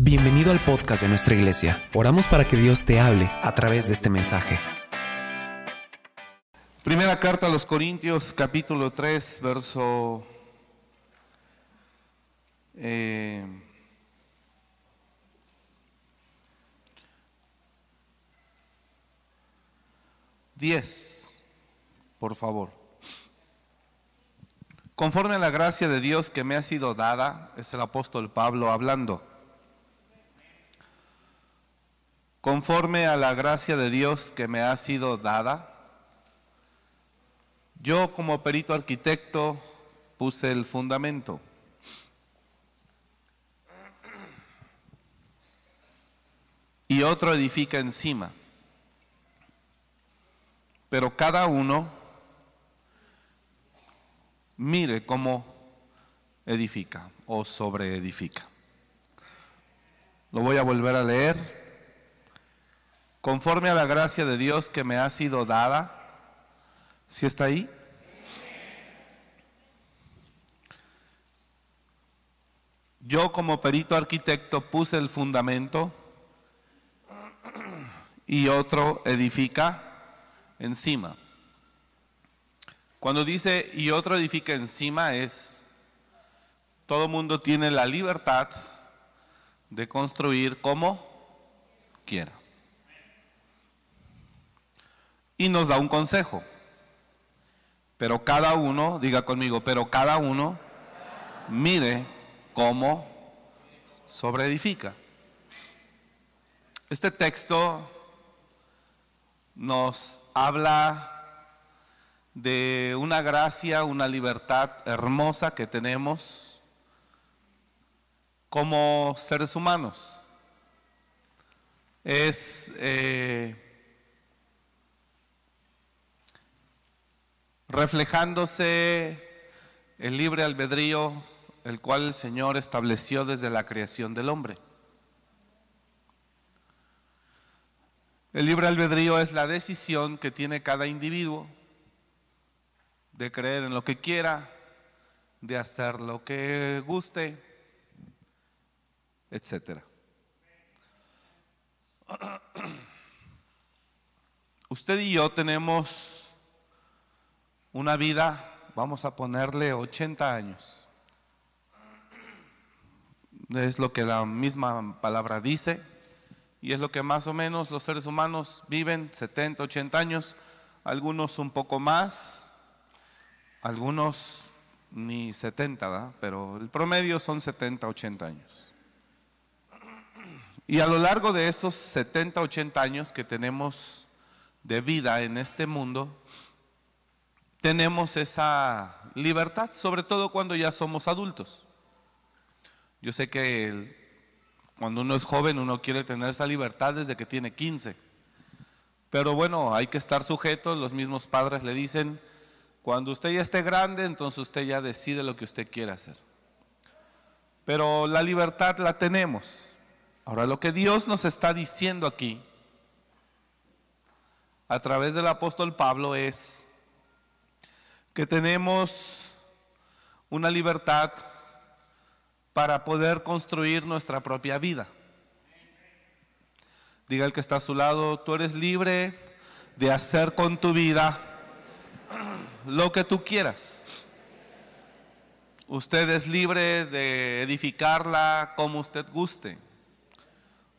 Bienvenido al podcast de nuestra iglesia. Oramos para que Dios te hable a través de este mensaje. Primera carta a los Corintios, capítulo 3, verso eh, diez, por favor. Conforme a la gracia de Dios que me ha sido dada, es el apóstol Pablo hablando. Conforme a la gracia de Dios que me ha sido dada, yo como perito arquitecto puse el fundamento. Y otro edifica encima. Pero cada uno mire cómo edifica o sobreedifica. Lo voy a volver a leer. Conforme a la gracia de Dios que me ha sido dada, ¿sí está ahí? Yo como perito arquitecto puse el fundamento y otro edifica encima. Cuando dice y otro edifica encima es, todo mundo tiene la libertad de construir como quiera. Y nos da un consejo. Pero cada uno, diga conmigo, pero cada uno mire cómo sobreedifica. Este texto nos habla de una gracia, una libertad hermosa que tenemos como seres humanos. Es eh, reflejándose el libre albedrío, el cual el Señor estableció desde la creación del hombre. El libre albedrío es la decisión que tiene cada individuo de creer en lo que quiera, de hacer lo que guste, etc. Usted y yo tenemos una vida, vamos a ponerle 80 años. Es lo que la misma palabra dice y es lo que más o menos los seres humanos viven, 70, 80 años, algunos un poco más, algunos ni 70, pero el promedio son 70, 80 años. Y a lo largo de esos 70, 80 años que tenemos de vida en este mundo, tenemos esa libertad, sobre todo cuando ya somos adultos. Yo sé que cuando uno es joven uno quiere tener esa libertad desde que tiene 15. Pero bueno, hay que estar sujeto, los mismos padres le dicen, cuando usted ya esté grande, entonces usted ya decide lo que usted quiere hacer. Pero la libertad la tenemos. Ahora, lo que Dios nos está diciendo aquí, a través del apóstol Pablo, es que tenemos una libertad para poder construir nuestra propia vida. Diga el que está a su lado, tú eres libre de hacer con tu vida lo que tú quieras. Usted es libre de edificarla como usted guste.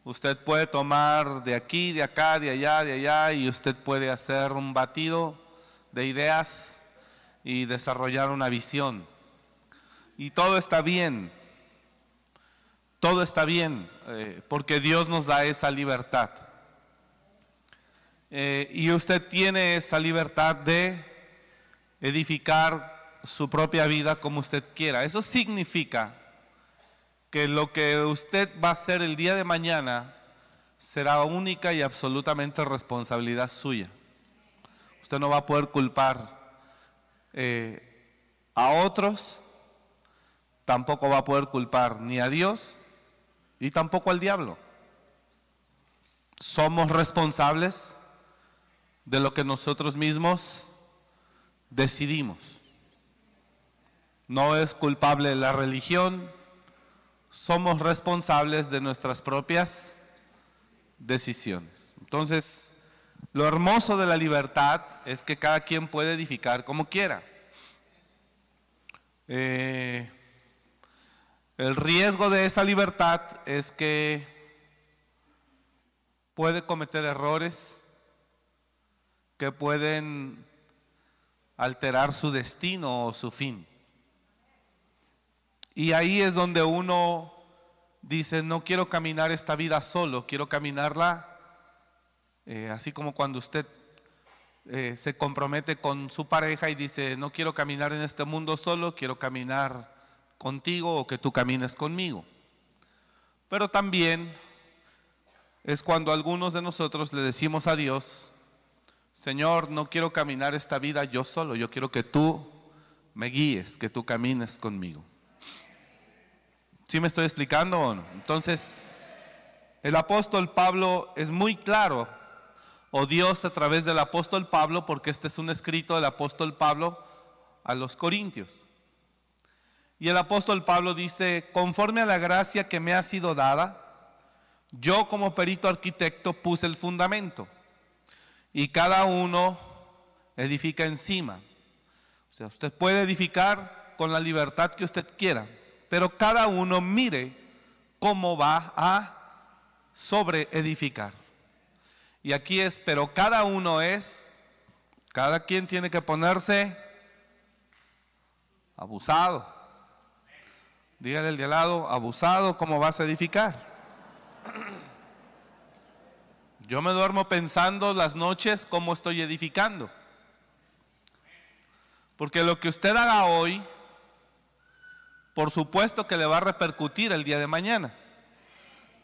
Usted puede tomar de aquí, de acá, de allá, de allá y usted puede hacer un batido de ideas y desarrollar una visión. Y todo está bien. Todo está bien eh, porque Dios nos da esa libertad. Eh, y usted tiene esa libertad de edificar su propia vida como usted quiera. Eso significa que lo que usted va a hacer el día de mañana será única y absolutamente responsabilidad suya. Usted no va a poder culpar eh, a otros, tampoco va a poder culpar ni a Dios y tampoco al diablo. Somos responsables de lo que nosotros mismos decidimos. No es culpable la religión, somos responsables de nuestras propias decisiones. Entonces, lo hermoso de la libertad es que cada quien puede edificar como quiera. Eh, el riesgo de esa libertad es que puede cometer errores que pueden alterar su destino o su fin. Y ahí es donde uno dice, no quiero caminar esta vida solo, quiero caminarla eh, así como cuando usted eh, se compromete con su pareja y dice, no quiero caminar en este mundo solo, quiero caminar contigo o que tú camines conmigo. Pero también es cuando algunos de nosotros le decimos a Dios, Señor, no quiero caminar esta vida yo solo, yo quiero que tú me guíes, que tú camines conmigo. ¿Sí me estoy explicando? Entonces, el apóstol Pablo es muy claro, o Dios a través del apóstol Pablo, porque este es un escrito del apóstol Pablo a los Corintios. Y el apóstol Pablo dice, conforme a la gracia que me ha sido dada, yo como perito arquitecto puse el fundamento y cada uno edifica encima. O sea, usted puede edificar con la libertad que usted quiera pero cada uno mire cómo va a sobre edificar. Y aquí es, pero cada uno es, cada quien tiene que ponerse abusado. Dígale el de al lado, abusado, ¿cómo vas a edificar? Yo me duermo pensando las noches cómo estoy edificando. Porque lo que usted haga hoy por supuesto que le va a repercutir el día de mañana.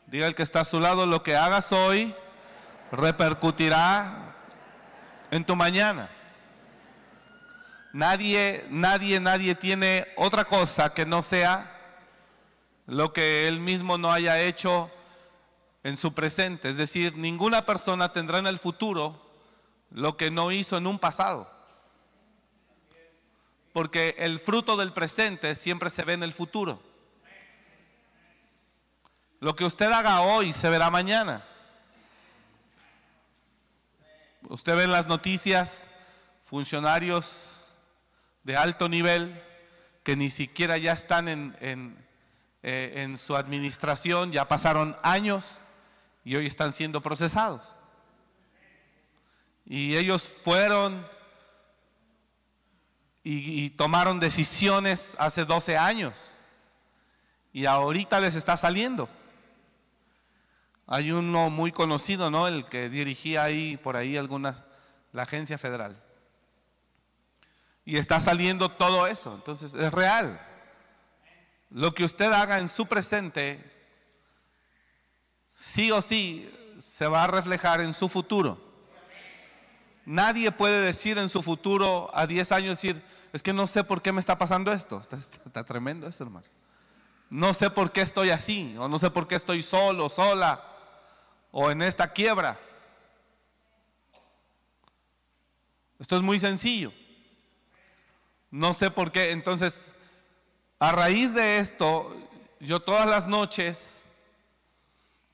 Diga el que está a su lado, lo que hagas hoy repercutirá en tu mañana. Nadie, nadie, nadie tiene otra cosa que no sea lo que él mismo no haya hecho en su presente. Es decir, ninguna persona tendrá en el futuro lo que no hizo en un pasado porque el fruto del presente siempre se ve en el futuro. Lo que usted haga hoy se verá mañana. Usted ve en las noticias funcionarios de alto nivel que ni siquiera ya están en, en, eh, en su administración, ya pasaron años y hoy están siendo procesados. Y ellos fueron y, tomaron decisiones hace 12 años y ahorita les está saliendo. Hay uno muy conocido, ¿no? El que dirigía ahí, por ahí, algunas, la agencia federal. Y está saliendo todo eso. Entonces, es real. Lo que usted haga en su presente, sí o sí, se va a reflejar en su futuro. Nadie puede decir en su futuro, a 10 años, decir, es que no sé por qué me está pasando esto. Está, tremendo esto, hermano. No sé por qué estoy así, o no sé por qué estoy solo, sola, o en esta quiebra. Esto es muy sencillo. No sé por qué. Entonces, a raíz de esto, yo todas las noches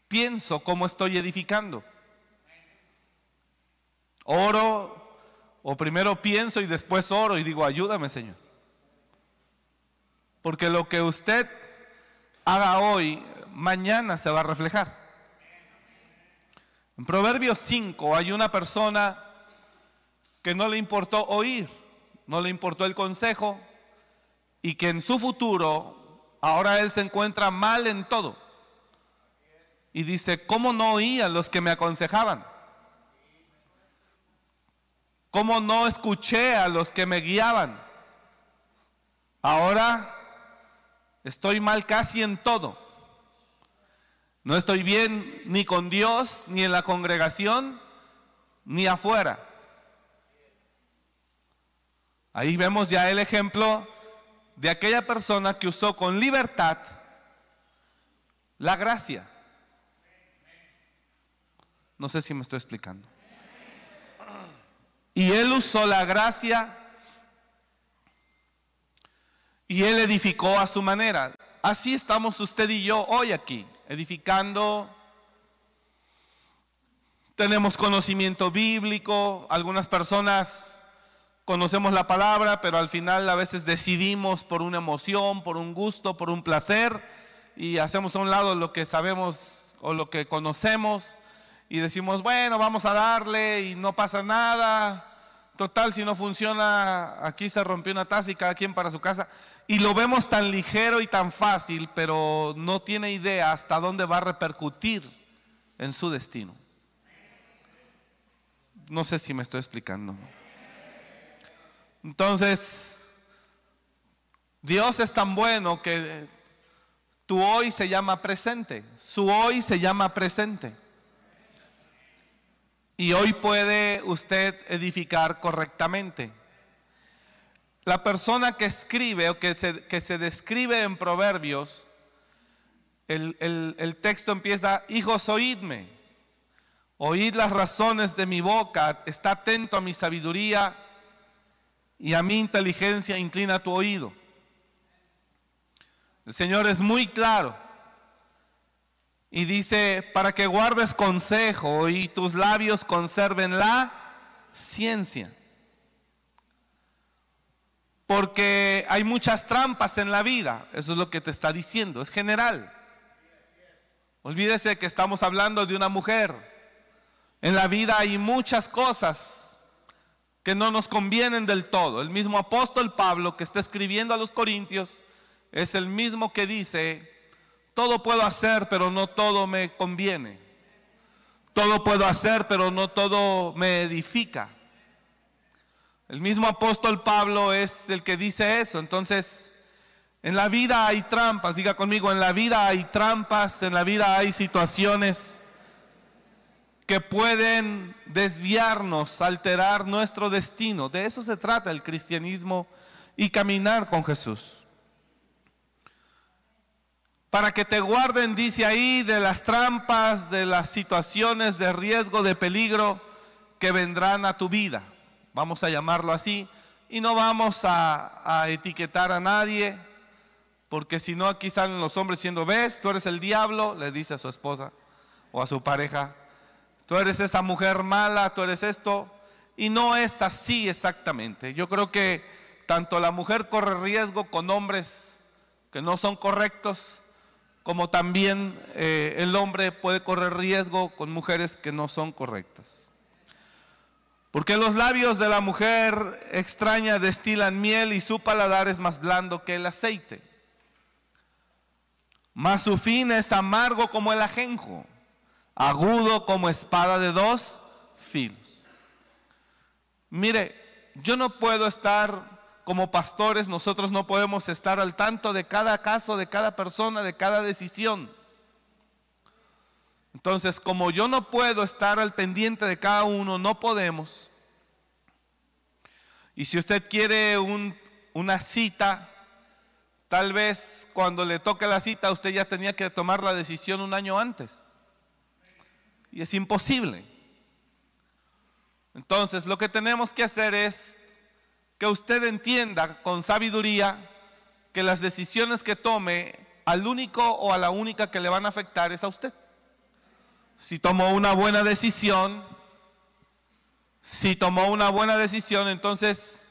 pienso cómo estoy edificando. Oro o primero pienso y después oro y digo, ayúdame Señor. Porque lo que usted haga hoy, mañana se va a reflejar. En Proverbios 5 hay una persona que no le importó oír, no le importó el consejo y que en su futuro ahora él se encuentra mal en todo. Y dice, ¿cómo no oía los que me aconsejaban? ¿Cómo no escuché a los que me guiaban? Ahora estoy mal casi en todo. No estoy bien ni con Dios, ni en la congregación, ni afuera. Ahí vemos ya el ejemplo de aquella persona que usó con libertad la gracia. No sé si me estoy explicando. Y él usó la gracia y él edificó a su manera. así estamos usted y yo hoy aquí, edificando. Tenemos conocimiento bíblico, algunas personas conocemos la palabra, pero al final a veces decidimos por una emoción, por un gusto, por un placer, y hacemos a un lado lo que sabemos o lo que conocemos, y decimos, bueno, vamos a darle y no pasa nada. Total, si no funciona, aquí se rompió una taza y cada quien para su casa. Y lo vemos tan ligero y tan fácil, pero no tiene idea hasta dónde va a repercutir en su destino. No sé si me estoy explicando. Entonces, Dios es tan bueno que tu hoy se llama presente, su hoy se llama presente. Y hoy puede usted edificar correctamente. La persona que escribe o que se, que se describe en Proverbios, el, el texto empieza, hijos, oídme, oíd las razones de mi boca, está atento a mi sabiduría y a mi inteligencia inclina tu oído. El Señor es muy claro y dice, para que guardes consejo y tus labios conserven la ciencia. Porque hay muchas trampas en la vida, eso es lo que te está diciendo, es general. Olvídese que estamos hablando de una mujer. En la vida hay muchas cosas que no nos convienen del todo. El mismo apóstol Pablo que está escribiendo a los Corintios es el mismo que dice, todo puedo hacer, pero no todo me conviene. Todo puedo hacer, pero no todo me edifica. El mismo apóstol Pablo es el que dice eso. Entonces, en la vida hay trampas, diga conmigo, en la vida hay trampas, en la vida hay situaciones que pueden desviarnos, alterar nuestro destino. De eso se trata el cristianismo y caminar con Jesús para que te guarden, dice ahí, de las trampas, de las situaciones de riesgo, de peligro que vendrán a tu vida. Vamos a llamarlo así. Y no vamos a, etiquetar a nadie, porque si no aquí salen los hombres diciendo, ves, tú eres el diablo, le dice a su esposa o a su pareja, tú eres esa mujer mala, tú eres esto. Y no es así exactamente. Yo creo que tanto la mujer corre riesgo con hombres que no son correctos, como también eh, el hombre puede correr riesgo con mujeres que no son correctas. Porque los labios de la mujer extraña destilan miel y su paladar es más blando que el aceite. Mas su fin es amargo como el ajenjo, agudo como espada de dos filos. Mire, yo no puedo estar como pastores nosotros no podemos estar al tanto de cada caso, de cada persona, de cada decisión. Entonces, como yo no puedo estar al pendiente de cada uno, no podemos. Y si usted quiere una cita, tal vez cuando le toque la cita usted ya tenía que tomar la decisión un año antes. Y es imposible. Entonces, lo que tenemos que hacer es que usted entienda con sabiduría que las decisiones que tome al único o a la única que le van a afectar es a usted. Si tomó una buena decisión, si tomó una buena decisión, entonces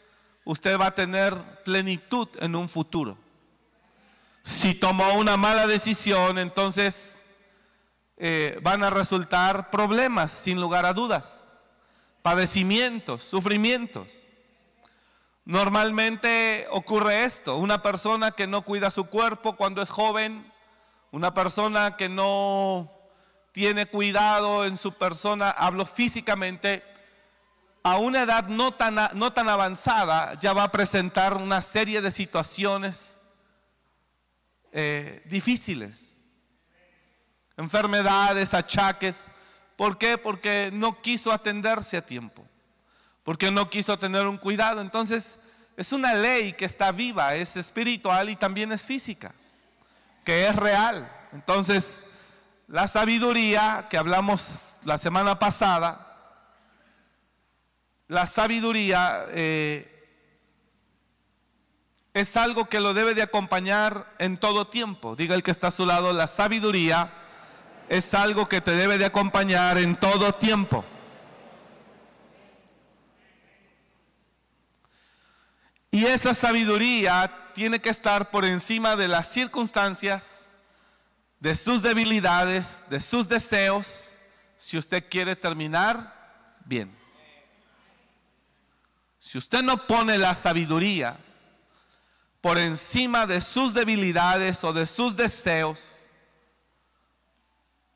usted va a tener plenitud en un futuro. Si tomó una mala decisión, entonces eh, van a resultar problemas, sin lugar a dudas, padecimientos, sufrimientos. Normalmente ocurre esto, una persona que no cuida su cuerpo cuando es joven, una persona que no tiene cuidado en su persona, hablo físicamente, a una edad no tan, no tan avanzada ya va a presentar una serie de situaciones eh, difíciles, enfermedades, achaques. ¿Por qué? Porque no quiso atenderse a tiempo, porque no quiso tener un cuidado. Entonces, es una ley que está viva, es espiritual y también es física, que es real. Entonces, la sabiduría que hablamos la semana pasada, la sabiduría eh, es algo que lo debe de acompañar en todo tiempo. Diga el que está a su lado, la sabiduría es algo que te debe de acompañar en todo tiempo. Y esa sabiduría tiene que estar por encima de las circunstancias, de sus debilidades, de sus deseos, si usted quiere terminar bien. Si usted no pone la sabiduría por encima de sus debilidades o de sus deseos,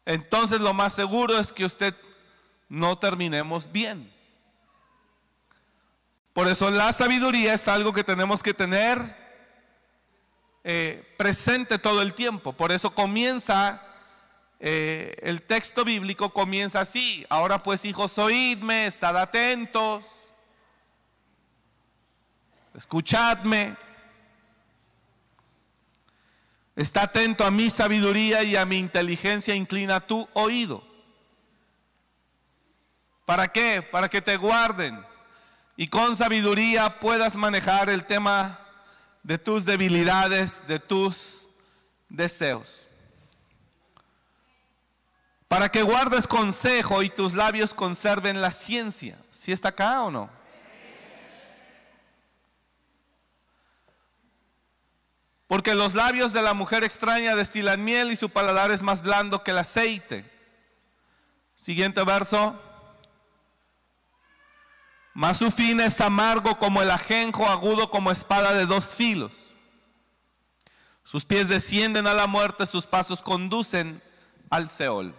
entonces lo más seguro es que usted no terminemos bien. Por eso la sabiduría es algo que tenemos que tener eh, presente todo el tiempo. Por eso comienza, eh, el texto bíblico comienza así. Ahora pues hijos, oídme, estad atentos, escuchadme. Está atento a mi sabiduría y a mi inteligencia, inclina tu oído. ¿Para qué? Para que te guarden y con sabiduría puedas manejar el tema de tus debilidades, de tus deseos. Para que guardes consejo y tus labios conserven la ciencia. ¿Si está acá o no? Porque los labios de la mujer extraña destilan miel y su paladar es más blando que el aceite. Siguiente verso. Mas su fin es amargo como el ajenjo, agudo como espada de dos filos. Sus pies descienden a la muerte, sus pasos conducen al Seol.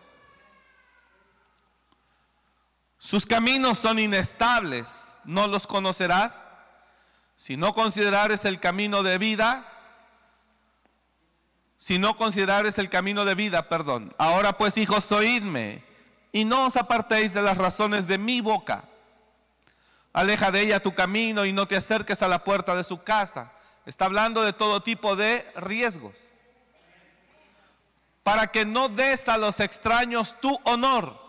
Sus caminos son inestables, no los conocerás. Si no considerares el camino de vida, si no considerares el camino de vida, perdón. Ahora pues, hijos, oídme y no os apartéis de las razones de mi boca Aleja de ella tu camino y no te acerques a la puerta de su casa. Está hablando de todo tipo de riesgos. Para que no des a los extraños tu honor.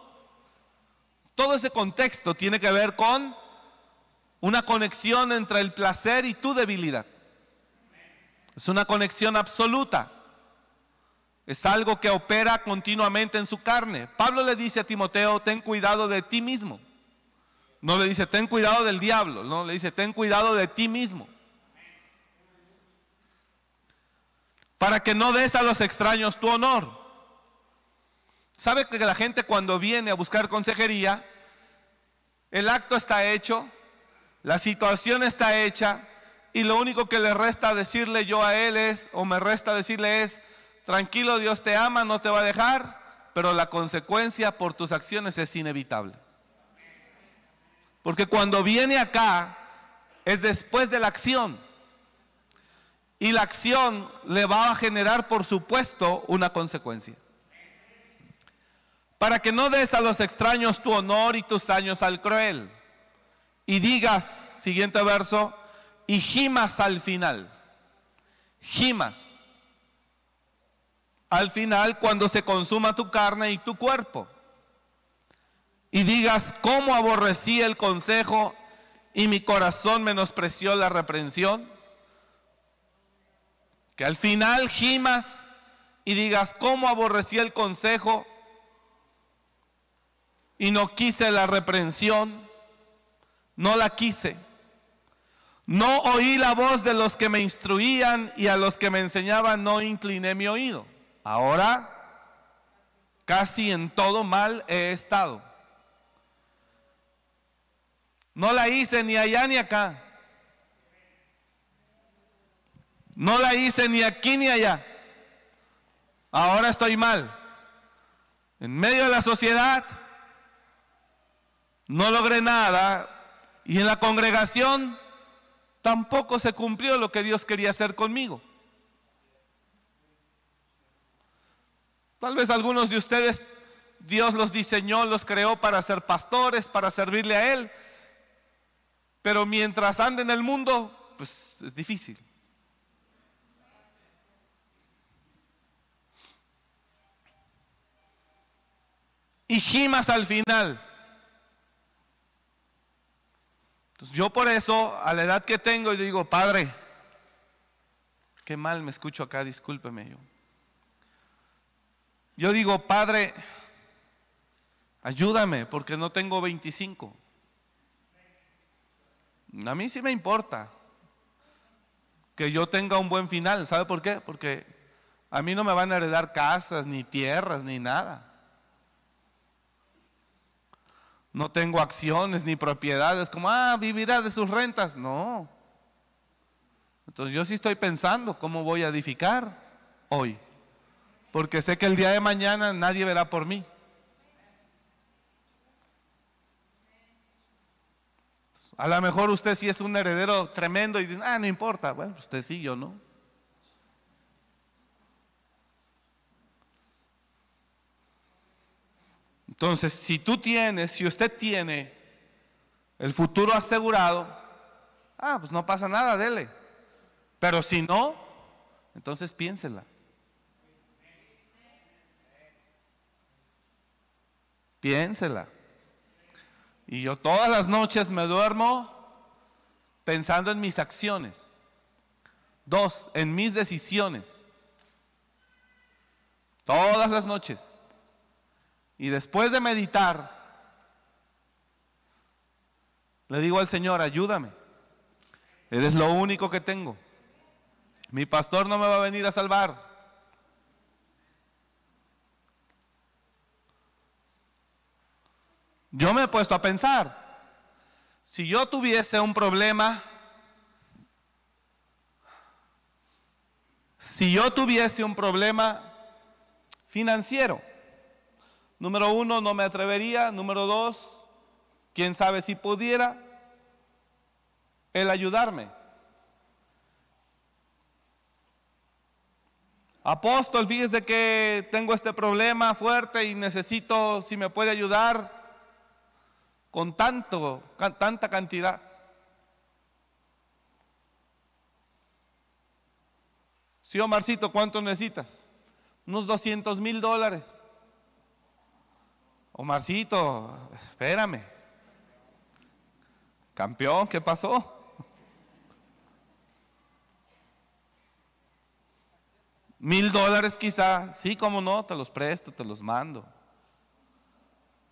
Todo ese contexto tiene que ver con una conexión entre el placer y tu debilidad. Es una conexión absoluta. Es algo que opera continuamente en su carne. Pablo le dice a Timoteo, ten cuidado de ti mismo. No le dice, ten cuidado del diablo, no, le dice, ten cuidado de ti mismo. Para que no des a los extraños tu honor. ¿Sabe que la gente cuando viene a buscar consejería, el acto está hecho, la situación está hecha, y lo único que le resta decirle yo a él es, o me resta decirle es, tranquilo, Dios te ama, no te va a dejar, pero la consecuencia por tus acciones es inevitable. Porque cuando viene acá es después de la acción. Y la acción le va a generar, por supuesto, una consecuencia. Para que no des a los extraños tu honor y tus años al cruel. Y digas, siguiente verso, y gimas al final. Gimas. Al final, cuando se consuma tu carne y tu cuerpo y digas, ¿cómo aborrecí el consejo y mi corazón menospreció la reprensión? Que al final gimas y digas, ¿cómo aborrecí el consejo y no quise la reprensión? No la quise. No oí la voz de los que me instruían y a los que me enseñaban no incliné mi oído. Ahora casi en todo mal he estado. No la hice ni allá ni acá. No la hice ni aquí ni allá. Ahora estoy mal. En medio de la sociedad no logré nada y en la congregación tampoco se cumplió lo que Dios quería hacer conmigo. Tal vez algunos de ustedes Dios los diseñó, los creó para ser pastores, para servirle a Él. Pero mientras ande en el mundo, pues es difícil. Y gimas al final. Entonces yo por eso, a la edad que tengo, yo digo, Padre, Qué mal me escucho acá, discúlpeme yo. Yo digo, Padre, ayúdame porque no tengo 25. A mí sí me importa que yo tenga un buen final. ¿Sabe por qué? Porque a mí no me van a heredar casas, ni tierras, ni nada. No tengo acciones ni propiedades como, ah, vivirá de sus rentas. No. Entonces yo sí estoy pensando cómo voy a edificar hoy. Porque sé que el día de mañana nadie verá por mí. A lo mejor usted sí es un heredero tremendo y dice, ah, no importa. Bueno, usted sí, yo no. Entonces, si tú tienes, si usted tiene el futuro asegurado, ah, pues no pasa nada, dele. Pero si no, entonces piénsela. Piénsela. Y yo todas las noches me duermo pensando en mis acciones. Dos, en mis decisiones. Todas las noches. Y después de meditar, le digo al Señor, ayúdame. Eres lo único que tengo. Mi pastor no me va a venir a salvar. Yo me he puesto a pensar, si yo tuviese un problema, si yo tuviese un problema financiero, número uno, no me atrevería, número dos, quién sabe si pudiera el ayudarme. Apóstol, fíjese que tengo este problema fuerte y necesito, si me puede ayudar, con tanto, tanta cantidad. Sí, Omarcito, ¿cuánto necesitas? Unos 200 mil dólares. Omarcito, espérame. Campeón, ¿qué pasó? Mil dólares quizá, sí, como no, te los presto, te los mando.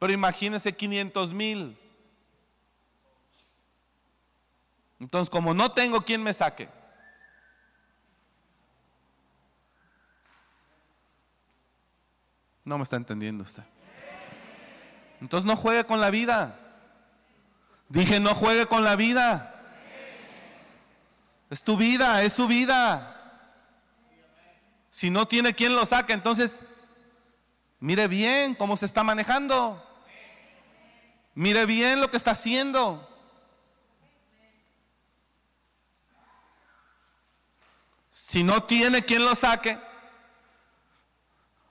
Pero imagínese 500 mil. Entonces, como no tengo quien me saque, no me está entendiendo usted. Entonces no juegue con la vida. Dije, no juegue con la vida. Es tu vida, es su vida. Si no tiene quien lo saque, entonces mire bien cómo se está manejando. Mire bien lo que está haciendo. Si no tiene quien lo saque,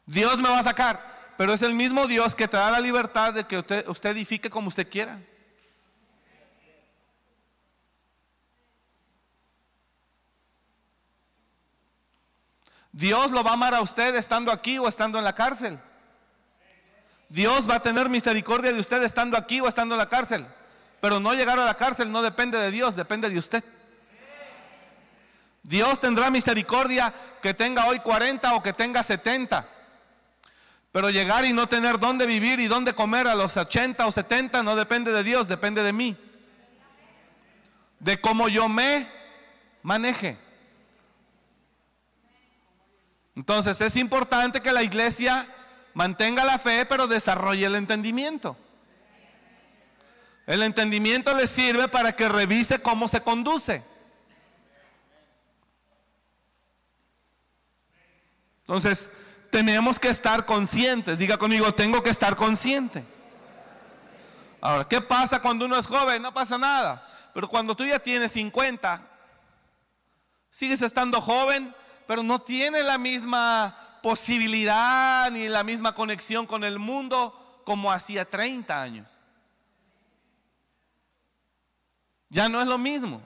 Dios me va a sacar. Pero es el mismo Dios que te da la libertad de que usted, usted edifique como usted quiera. Dios lo va a amar a usted estando aquí o estando en la cárcel. Dios va a tener misericordia de usted estando aquí o estando en la cárcel. Pero no llegar a la cárcel no depende de Dios, depende de usted. Dios tendrá misericordia que tenga hoy 40 o que tenga 70. Pero llegar y no tener dónde vivir y dónde comer a los 80 o 70 no depende de Dios, depende de mí. De cómo yo me maneje. Entonces es importante que la iglesia mantenga la fe, pero desarrolle el entendimiento. El entendimiento le sirve para que revise cómo se conduce. Entonces, tenemos que estar conscientes. Diga conmigo, tengo que estar consciente. Ahora, ¿qué pasa cuando uno es joven? No pasa nada. Pero cuando tú ya tienes 50, sigues estando joven, pero no tienes la misma posibilidad ni la misma conexión con el mundo como hacía 30 años. Ya no es lo mismo.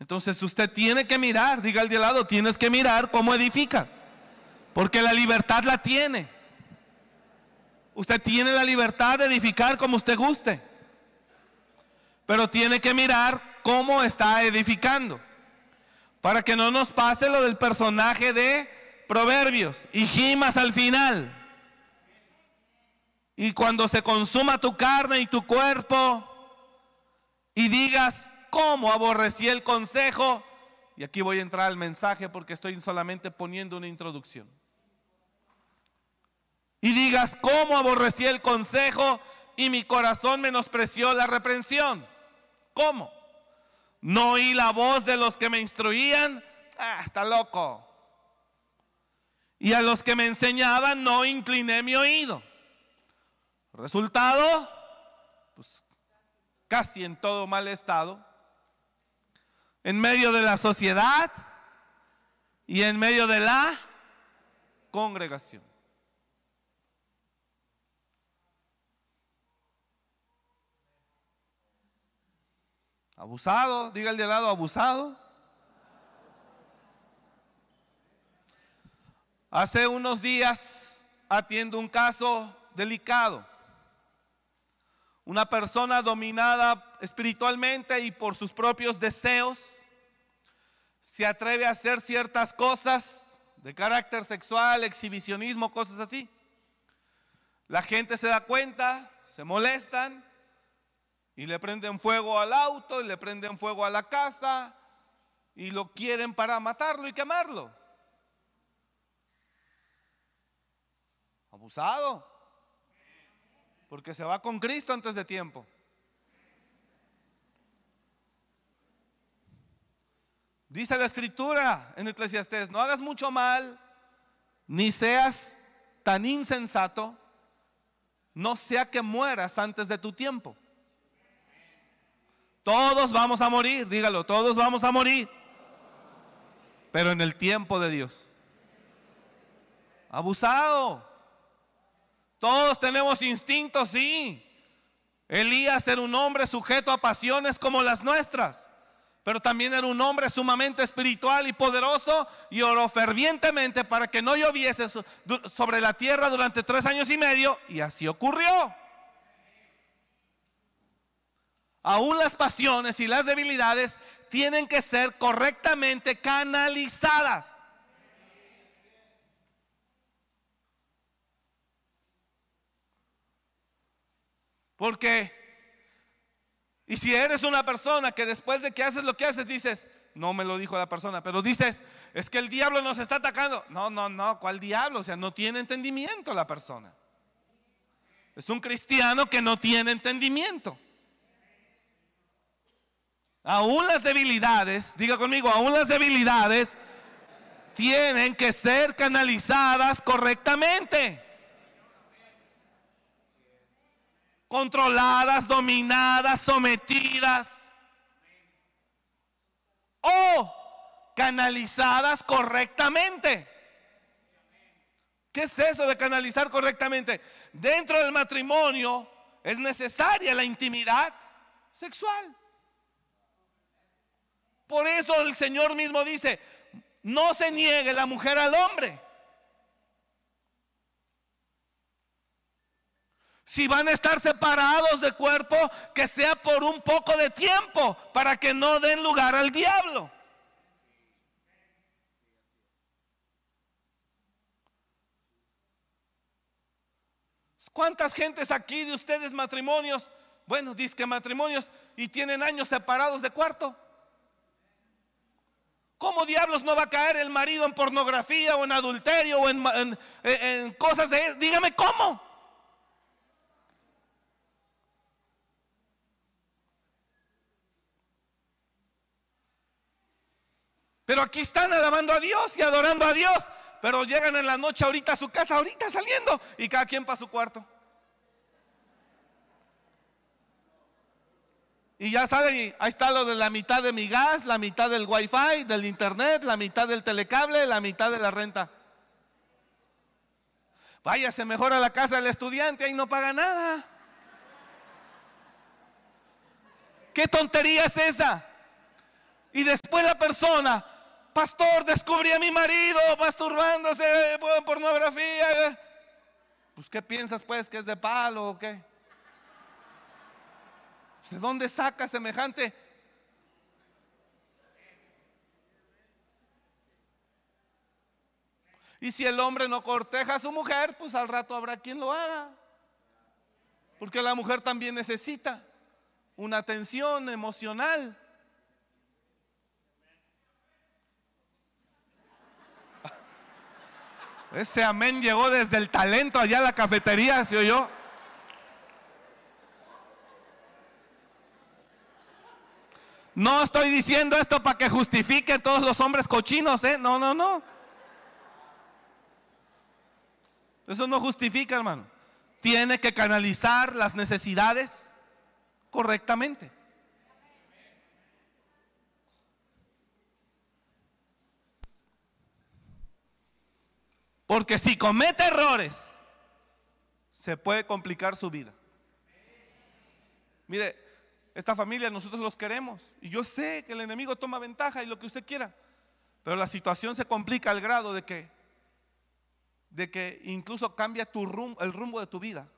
Entonces usted tiene que mirar, diga al de lado, tienes que mirar cómo edificas. Porque la libertad la tiene. Usted tiene la libertad de edificar como usted guste. Pero tiene que mirar cómo está edificando. Para que no nos pase lo del personaje de Proverbios y gimas al final. Y cuando se consuma tu carne y tu cuerpo y digas, ¿cómo aborrecí el consejo? Y aquí voy a entrar al mensaje porque estoy solamente poniendo una introducción. Y digas, ¿cómo aborrecí el consejo y mi corazón menospreció la reprensión? ¿Cómo? No oí la voz de los que me instruían. Ah, está loco. Y a los que me enseñaban no incliné mi oído. Resultado, pues casi en todo mal estado. En medio de la sociedad y en medio de la congregación. Abusado, diga el de lado, abusado. Hace unos días atiendo un caso delicado. Una persona dominada espiritualmente y por sus propios deseos se atreve a hacer ciertas cosas de carácter sexual, exhibicionismo, cosas así. La gente se da cuenta, se molestan y le prenden fuego al auto y le prenden fuego a la casa y lo quieren para matarlo y quemarlo. Abusado. Porque se va con Cristo antes de tiempo. Dice la escritura en Eclesiastés, no hagas mucho mal, ni seas tan insensato, no sea que mueras antes de tu tiempo. Todos vamos a morir, dígalo, todos vamos a morir. Pero en el tiempo de Dios. Abusado. Todos tenemos instintos, sí. Elías era un hombre sujeto a pasiones como las nuestras, pero también era un hombre sumamente espiritual y poderoso y oró fervientemente para que no lloviese sobre la tierra durante tres años y medio y así ocurrió. Aún las pasiones y las debilidades tienen que ser correctamente canalizadas. Porque, y si eres una persona que después de que haces lo que haces dices, no me lo dijo la persona, pero dices, es que el diablo nos está atacando. No, no, no, ¿cuál diablo? O sea, no tiene entendimiento la persona. Es un cristiano que no tiene entendimiento. Aún las debilidades, diga conmigo, aún las debilidades tienen que ser canalizadas correctamente. Controladas, dominadas, sometidas. O canalizadas correctamente. ¿Qué es eso de canalizar correctamente? Dentro del matrimonio es necesaria la intimidad sexual. Por eso el Señor mismo dice, no se niegue la mujer al hombre. Si van a estar separados de cuerpo, que sea por un poco de tiempo, para que no den lugar al diablo. ¿Cuántas gentes aquí de ustedes matrimonios? Bueno, dice que matrimonios y tienen años separados de cuarto. ¿Cómo diablos no va a caer el marido en pornografía o en adulterio o en, cosas de... Dígame cómo. Pero aquí están alabando a Dios y adorando a Dios. Pero llegan en la noche ahorita a su casa, ahorita saliendo y cada quien para su cuarto. Y ya saben, ahí está lo de la mitad de mi gas, la mitad del wifi, del internet, la mitad del telecable, la mitad de la renta. Váyase mejor a la casa del estudiante, ahí no paga nada. ¿Qué tontería es esa? Y después la persona, pastor, descubrí a mi marido masturbándose por pornografía. Pues, ¿qué piensas pues que es de palo o qué? ¿De dónde saca semejante? Y si el hombre no corteja a su mujer, pues al rato habrá quien lo haga. Porque la mujer también necesita una atención emocional. Ese amén llegó desde el talento allá a la cafetería, ¿se oyó? No estoy diciendo esto para que justifique todos los hombres cochinos, ¿eh? No, no, no. Eso no justifica, hermano. Tiene que canalizar las necesidades correctamente. Porque si comete errores, se puede complicar su vida. Mire, esta familia nosotros los queremos. Y yo sé que el enemigo toma ventaja y lo que usted quiera. Pero la situación se complica al grado de que, de que incluso cambia el rumbo de tu vida.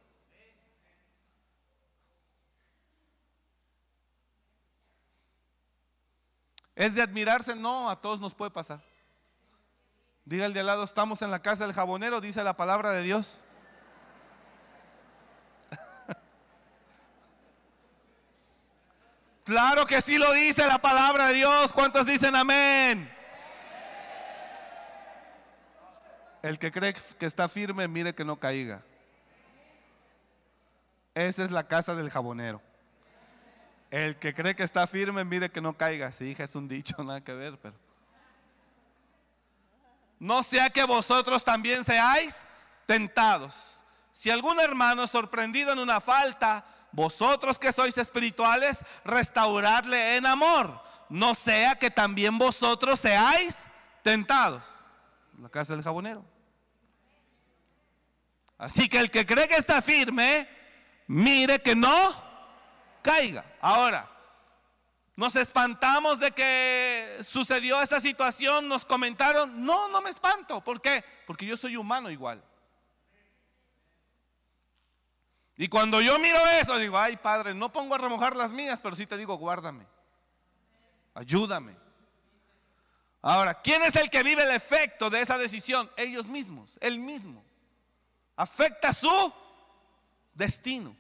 ¿Es de admirarse? No, a todos nos puede pasar. Diga el de al lado, estamos en la casa del jabonero, dice la palabra de Dios. claro que sí lo dice la palabra de Dios. ¿Cuántos dicen amén? El que cree que está firme, mire que no caiga. Esa es la casa del jabonero. El que cree que está firme, mire que no caiga. Sí, hija, es un dicho, nada que ver, pero no sea que vosotros también seáis tentados. Si algún hermano es sorprendido en una falta, vosotros que sois espirituales, restauradle en amor. No sea que también vosotros seáis tentados. La casa del jabonero. Así que el que cree que está firme, mire que no caiga. Ahora, nos espantamos de que sucedió esa situación, nos comentaron, no, no me espanto. ¿Por qué? Porque yo soy humano igual. Y cuando yo miro eso, digo, ay Padre, no pongo a remojar las mías, pero sí te digo, guárdame, ayúdame. Ahora, ¿quién es el que vive el efecto de esa decisión? Ellos mismos, él mismo. Afecta su destino.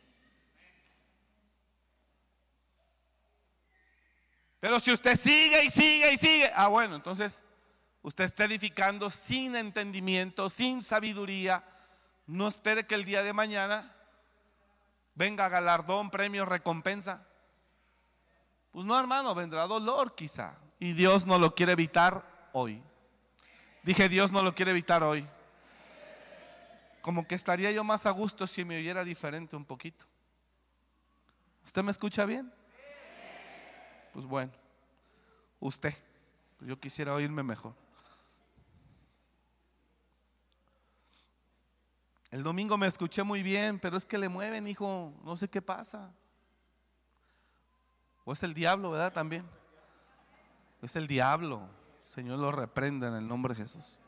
Pero si usted sigue y sigue y sigue, ah bueno, entonces usted está edificando sin entendimiento, sin sabiduría. No espere que el día de mañana venga galardón, premio, recompensa. Pues no, hermano, vendrá dolor quizá. Y Dios no lo quiere evitar hoy. Dije, Dios no lo quiere evitar hoy. Como que estaría yo más a gusto si me oyera diferente un poquito. ¿Usted me escucha bien? Pues bueno, usted, yo quisiera oírme mejor. El domingo me escuché muy bien, pero es que le mueven, hijo, no sé qué pasa. O es el diablo, ¿verdad? También. Es el diablo. Señor lo reprenda en el nombre de Jesús.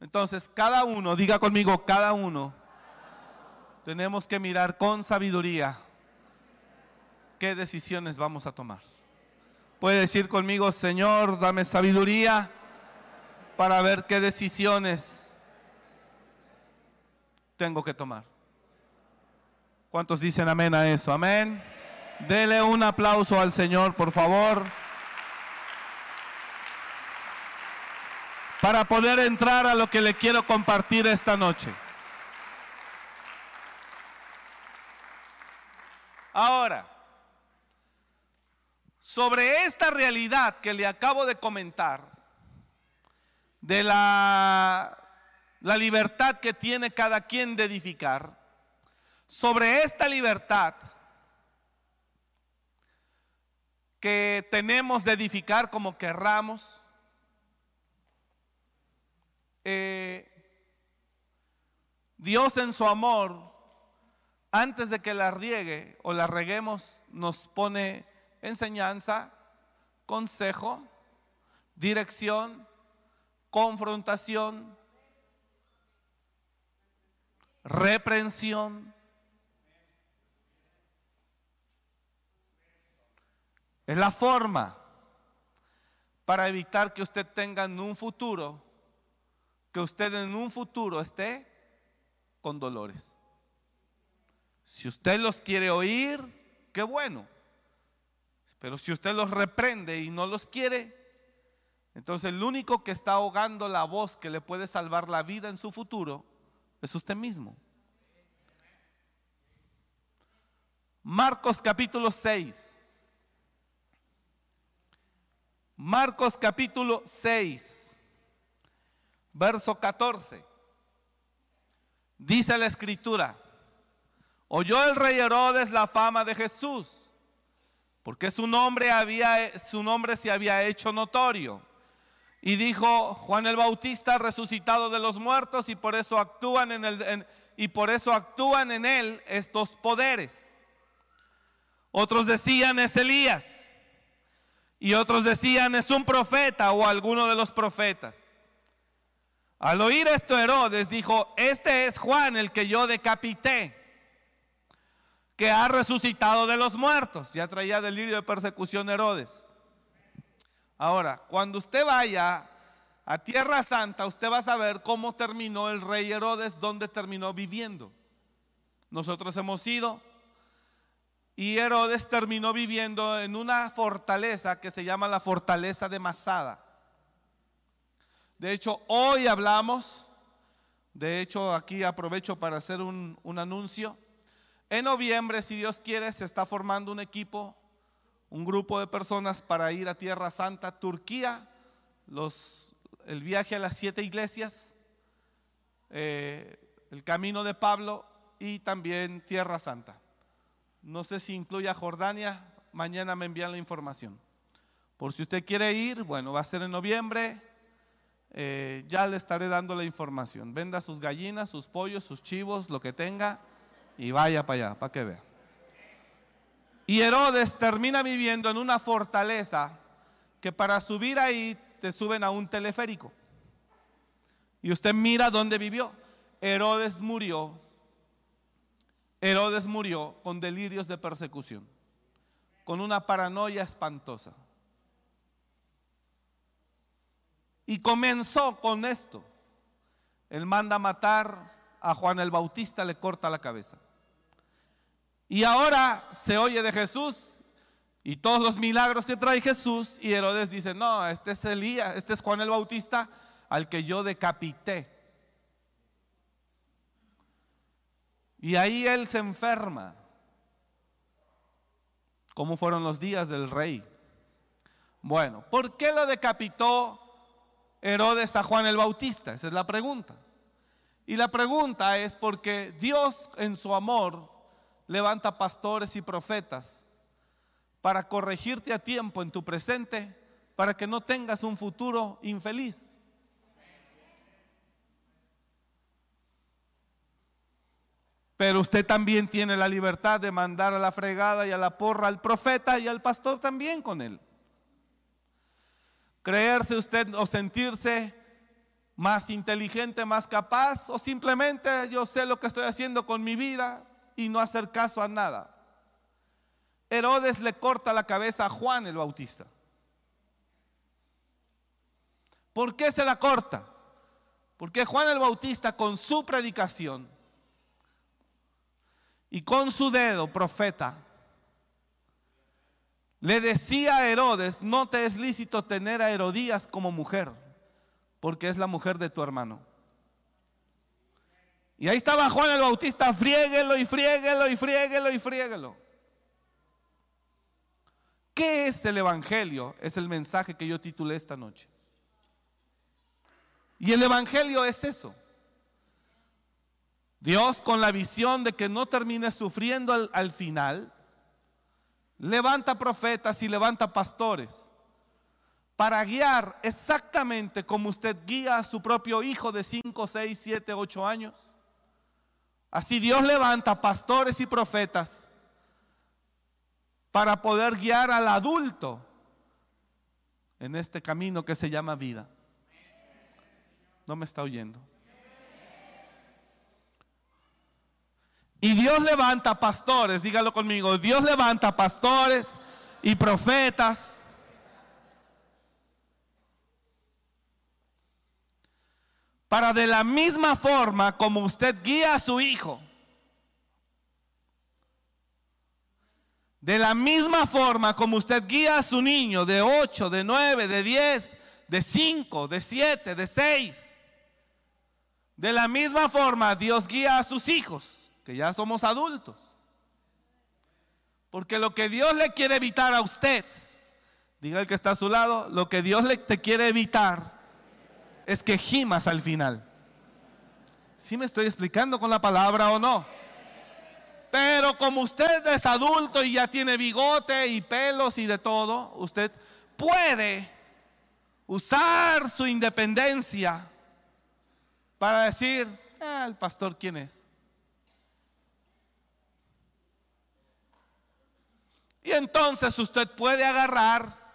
Entonces, cada uno, diga conmigo, cada uno, tenemos que mirar con sabiduría qué decisiones vamos a tomar. Puede decir conmigo, Señor, dame sabiduría para ver qué decisiones tengo que tomar. ¿Cuántos dicen amén a eso? Amén. Dele un aplauso al Señor, por favor. Para poder entrar a lo que le quiero compartir esta noche. Ahora, sobre esta realidad que le acabo de comentar, de la, la libertad que tiene cada quien de edificar, sobre esta libertad que tenemos de edificar como querramos, eh, Dios en su amor, antes de que la riegue o la reguemos, nos pone enseñanza, consejo, dirección, confrontación, reprensión. Es la forma para evitar que usted tenga en un futuro que usted en un futuro esté con dolores. Si usted los quiere oír, qué bueno. Pero si usted los reprende y no los quiere, entonces el único que está ahogando la voz que le puede salvar la vida en su futuro es usted mismo. Marcos capítulo 6. Marcos capítulo 6, verso 14. Dice la escritura, oyó el rey Herodes la fama de Jesús, porque su nombre, había, su nombre se había hecho notorio. Y dijo, Juan el Bautista resucitado de los muertos y por eso actúan en, y por eso actúan en él estos poderes. Otros decían es Elías. Y otros decían, es un profeta o alguno de los profetas. Al oír esto Herodes dijo, este es Juan el que yo decapité, que ha resucitado de los muertos. Ya traía delirio de persecución Herodes. Ahora, cuando usted vaya a Tierra Santa, usted va a saber cómo terminó el rey Herodes, dónde terminó viviendo. Nosotros hemos ido y Herodes terminó viviendo en una fortaleza que se llama la fortaleza de Masada. De hecho, hoy hablamos, de hecho aquí aprovecho para hacer un, un anuncio. En noviembre, si Dios quiere, se está formando un equipo, un grupo de personas para ir a Tierra Santa, Turquía, el viaje a las siete iglesias, eh, el camino de Pablo y también Tierra Santa. No sé si incluye a Jordania. Mañana me envían la información. Por si usted quiere ir, bueno, va a ser en noviembre. Eh, ya le estaré dando la información. Venda sus gallinas, sus pollos, sus chivos, lo que tenga, y vaya para allá, para que vea. Y Herodes termina viviendo en una fortaleza que para subir ahí te suben a un teleférico. Y usted mira dónde vivió. Herodes murió Herodes murió con delirios de persecución, con una paranoia espantosa. Y comenzó con esto. Él manda matar a Juan el Bautista, le corta la cabeza. Y ahora se oye de Jesús y todos los milagros que trae Jesús y Herodes dice, no, este es Elías, este es Juan el Bautista al que yo decapité. Y ahí él se enferma. ¿Cómo fueron los días del rey? Bueno, ¿por qué lo decapitó Herodes a Juan el Bautista? Esa es la pregunta. Y la pregunta es porque Dios en su amor levanta pastores y profetas para corregirte a tiempo en tu presente, para que no tengas un futuro infeliz. Pero usted también tiene la libertad de mandar a la fregada y a la porra al profeta y al pastor también con él. Creerse usted o sentirse más inteligente, más capaz, o simplemente yo sé lo que estoy haciendo con mi vida y no hacer caso a nada. Herodes le corta la cabeza a Juan el Bautista. ¿Por qué se la corta? Porque Juan el Bautista con su predicación y con su dedo, profeta, le decía a Herodes, no te es lícito tener a Herodías como mujer, porque es la mujer de tu hermano. Y ahí estaba Juan el Bautista, friéguelo y friéguelo y friéguelo y friéguelo. ¿Qué es el Evangelio? Es el mensaje que yo titulé esta noche. Y el Evangelio es eso. Dios con la visión de que no termine sufriendo al, final, levanta profetas y levanta pastores para guiar exactamente como usted guía a su propio hijo de 5, 6, 7, 8 años. Así Dios levanta pastores y profetas para poder guiar al adulto en este camino que se llama vida. No me está oyendo. Y Dios levanta pastores, dígalo conmigo, Dios levanta pastores y profetas. Para de la misma forma como usted guía a su hijo, de la misma forma como usted guía a su niño de 8, de 9, de 10, de 5, de 7, de 6, de la misma forma Dios guía a sus hijos, que ya somos adultos. Porque lo que Dios le quiere evitar a usted, diga el que está a su lado, lo que Dios le te quiere evitar es que gimas al final. ¿Sí me estoy explicando con la palabra o no? Pero como usted es adulto y ya tiene bigote y pelos y de todo, usted puede usar su independencia para decir, ah, el pastor quién es. Y entonces usted puede agarrar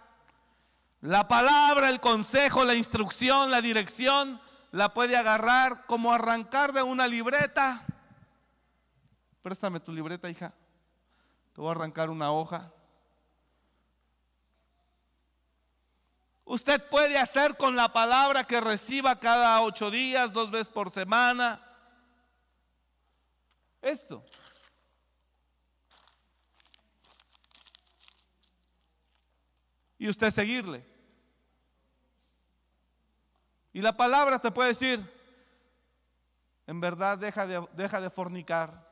la palabra, el consejo, la instrucción, la dirección, la puede agarrar como arrancar de una libreta. Préstame tu libreta, hija. Te voy a arrancar una hoja. Usted puede hacer con la palabra que reciba cada ocho días, dos veces por semana. Esto. Y usted seguirle. Y la palabra te puede decir, en verdad deja de, deja de fornicar,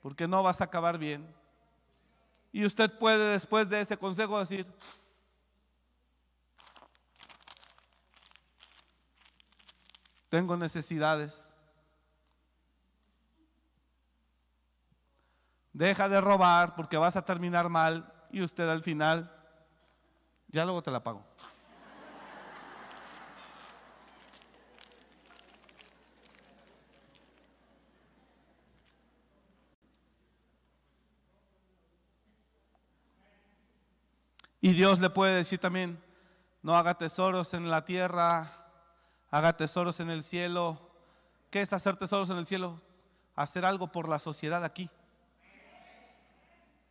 porque no vas a acabar bien. Y usted puede después de ese consejo decir, tengo necesidades. Deja de robar porque vas a terminar mal y usted al final, ya luego te la pago. Y Dios le puede decir también, no haga tesoros en la tierra, haga tesoros en el cielo. ¿Qué es hacer tesoros en el cielo? Hacer algo por la sociedad aquí.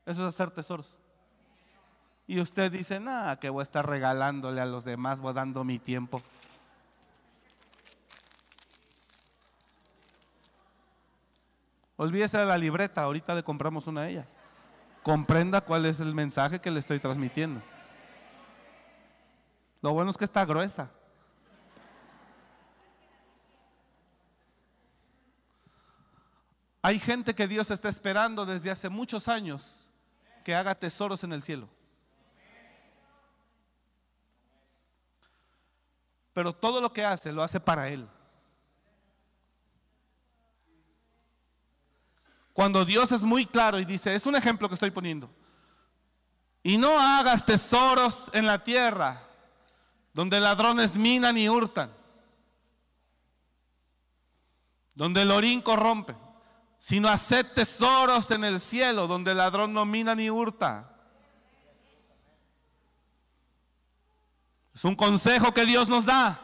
Eso es hacer tesoros. Y usted dice, nada, que voy a estar regalándole a los demás, voy dando mi tiempo. Olvídese de la libreta, ahorita le compramos una de ellas comprenda cuál es el mensaje que le estoy transmitiendo. Lo bueno es que está gruesa. Hay gente que Dios está esperando desde hace muchos años que haga tesoros en el cielo. Pero todo lo que hace lo hace para Él. Cuando Dios es muy claro y dice, es un ejemplo que estoy poniendo, y no hagas tesoros en la tierra, donde ladrones minan y hurtan, donde el orín corrompe, sino haced tesoros en el cielo, donde el ladrón no mina ni hurta. Es un consejo que Dios nos da.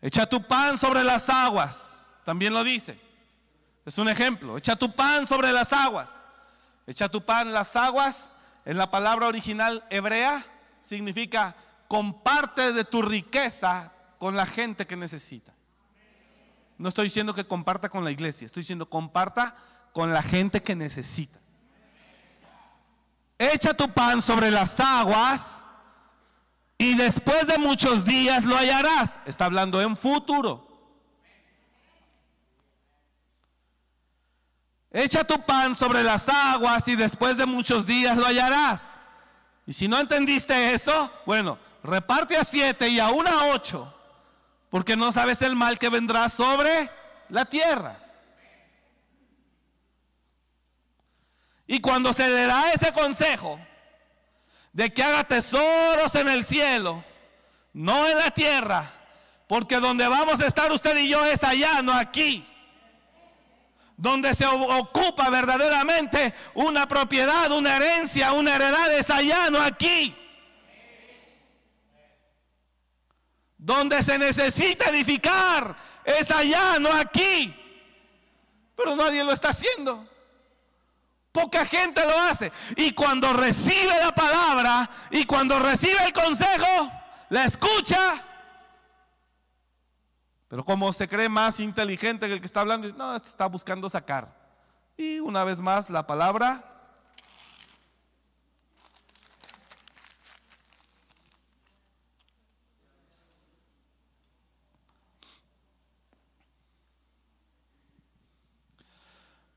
Echa tu pan sobre las aguas, también lo dice. Es un ejemplo. Echa tu pan sobre las aguas. Echa tu pan las aguas. En la palabra original hebrea significa comparte de tu riqueza con la gente que necesita. No estoy diciendo que comparta con la iglesia, estoy diciendo comparta con la gente que necesita. Echa tu pan sobre las aguas y después de muchos días lo hallarás. Está hablando en futuro. Echa tu pan sobre las aguas y después de muchos días lo hallarás. Y si no entendiste eso, bueno, reparte a siete y aún a ocho, porque no sabes el mal que vendrá sobre la tierra. Y cuando se le da ese consejo de que haga tesoros en el cielo, no en la tierra, porque donde vamos a estar usted y yo es allá, no aquí donde se ocupa verdaderamente una propiedad, una herencia, una heredad, es allá, no aquí. Donde se necesita edificar, es allá, no aquí. Pero nadie lo está haciendo. Poca gente lo hace. Y cuando recibe la palabra y cuando recibe el consejo, la escucha Pero como se cree más inteligente que el que está hablando, no, este está buscando sacar. Y una vez más la palabra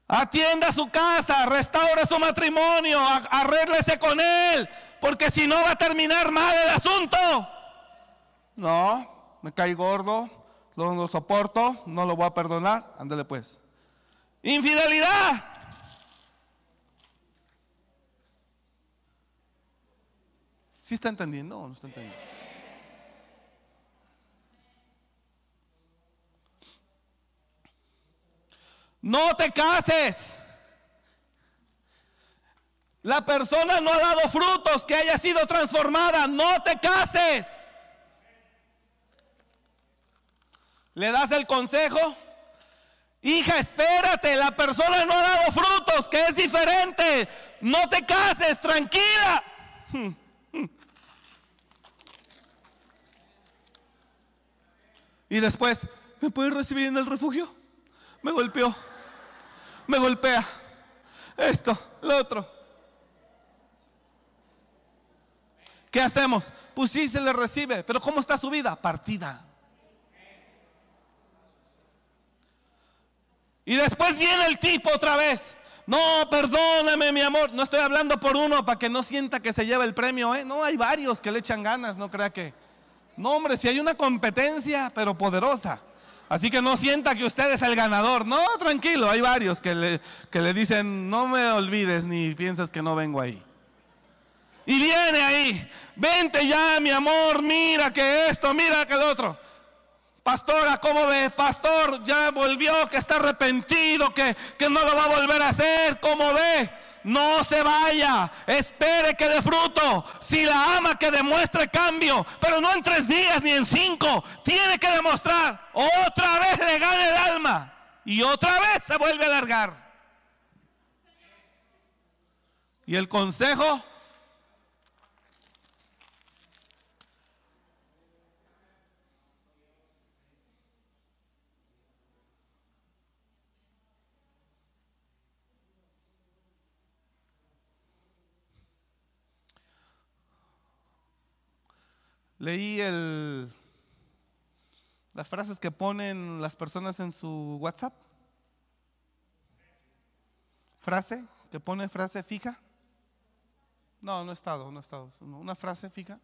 Atienda su casa, restaure su matrimonio, arréglese con él, porque si no va a terminar mal el asunto. No, me cae gordo, lo, lo soporto, no lo voy a perdonar, ándale pues. Infidelidad. ¿Sí está entendiendo o no está entendiendo? No te cases. La persona no ha dado frutos que haya sido transformada. No te cases. ¿Le das el consejo? Hija, espérate, la persona no ha dado frutos, que es diferente. No te cases, tranquila. Y después, ¿me puedes recibir en el refugio? Me golpeó me golpea. Esto, lo otro. ¿Qué hacemos? Pues sí se le recibe, pero ¿cómo está su vida? Partida. Y después viene el tipo otra vez. No, perdóname, mi amor. No estoy hablando por uno para que no sienta que se lleva el premio. ¿eh? No, hay varios que le echan ganas, no crea que. No, hombre, si hay una competencia, pero poderosa. Así que no sienta que usted es el ganador. No, tranquilo, hay varios que le, que le dicen, no me olvides ni piensas que no vengo ahí. Y viene ahí, vente ya, mi amor, mira que esto, mira que el otro. Pastora, ¿cómo ve? Pastor, ya volvió, que está arrepentido, que, que no lo va a volver a hacer. ¿Cómo ve? no se vaya, espere que dé fruto. Si la ama, que demuestre cambio, pero no en tres días ni en cinco. Tiene que demostrar, otra vez le gana el alma y otra vez se vuelve a alargar. Y el consejo Leí el, las frases que ponen las personas en su WhatsApp. Frase, que pone frase fija. No, no he estado, no he estado. Una frase fija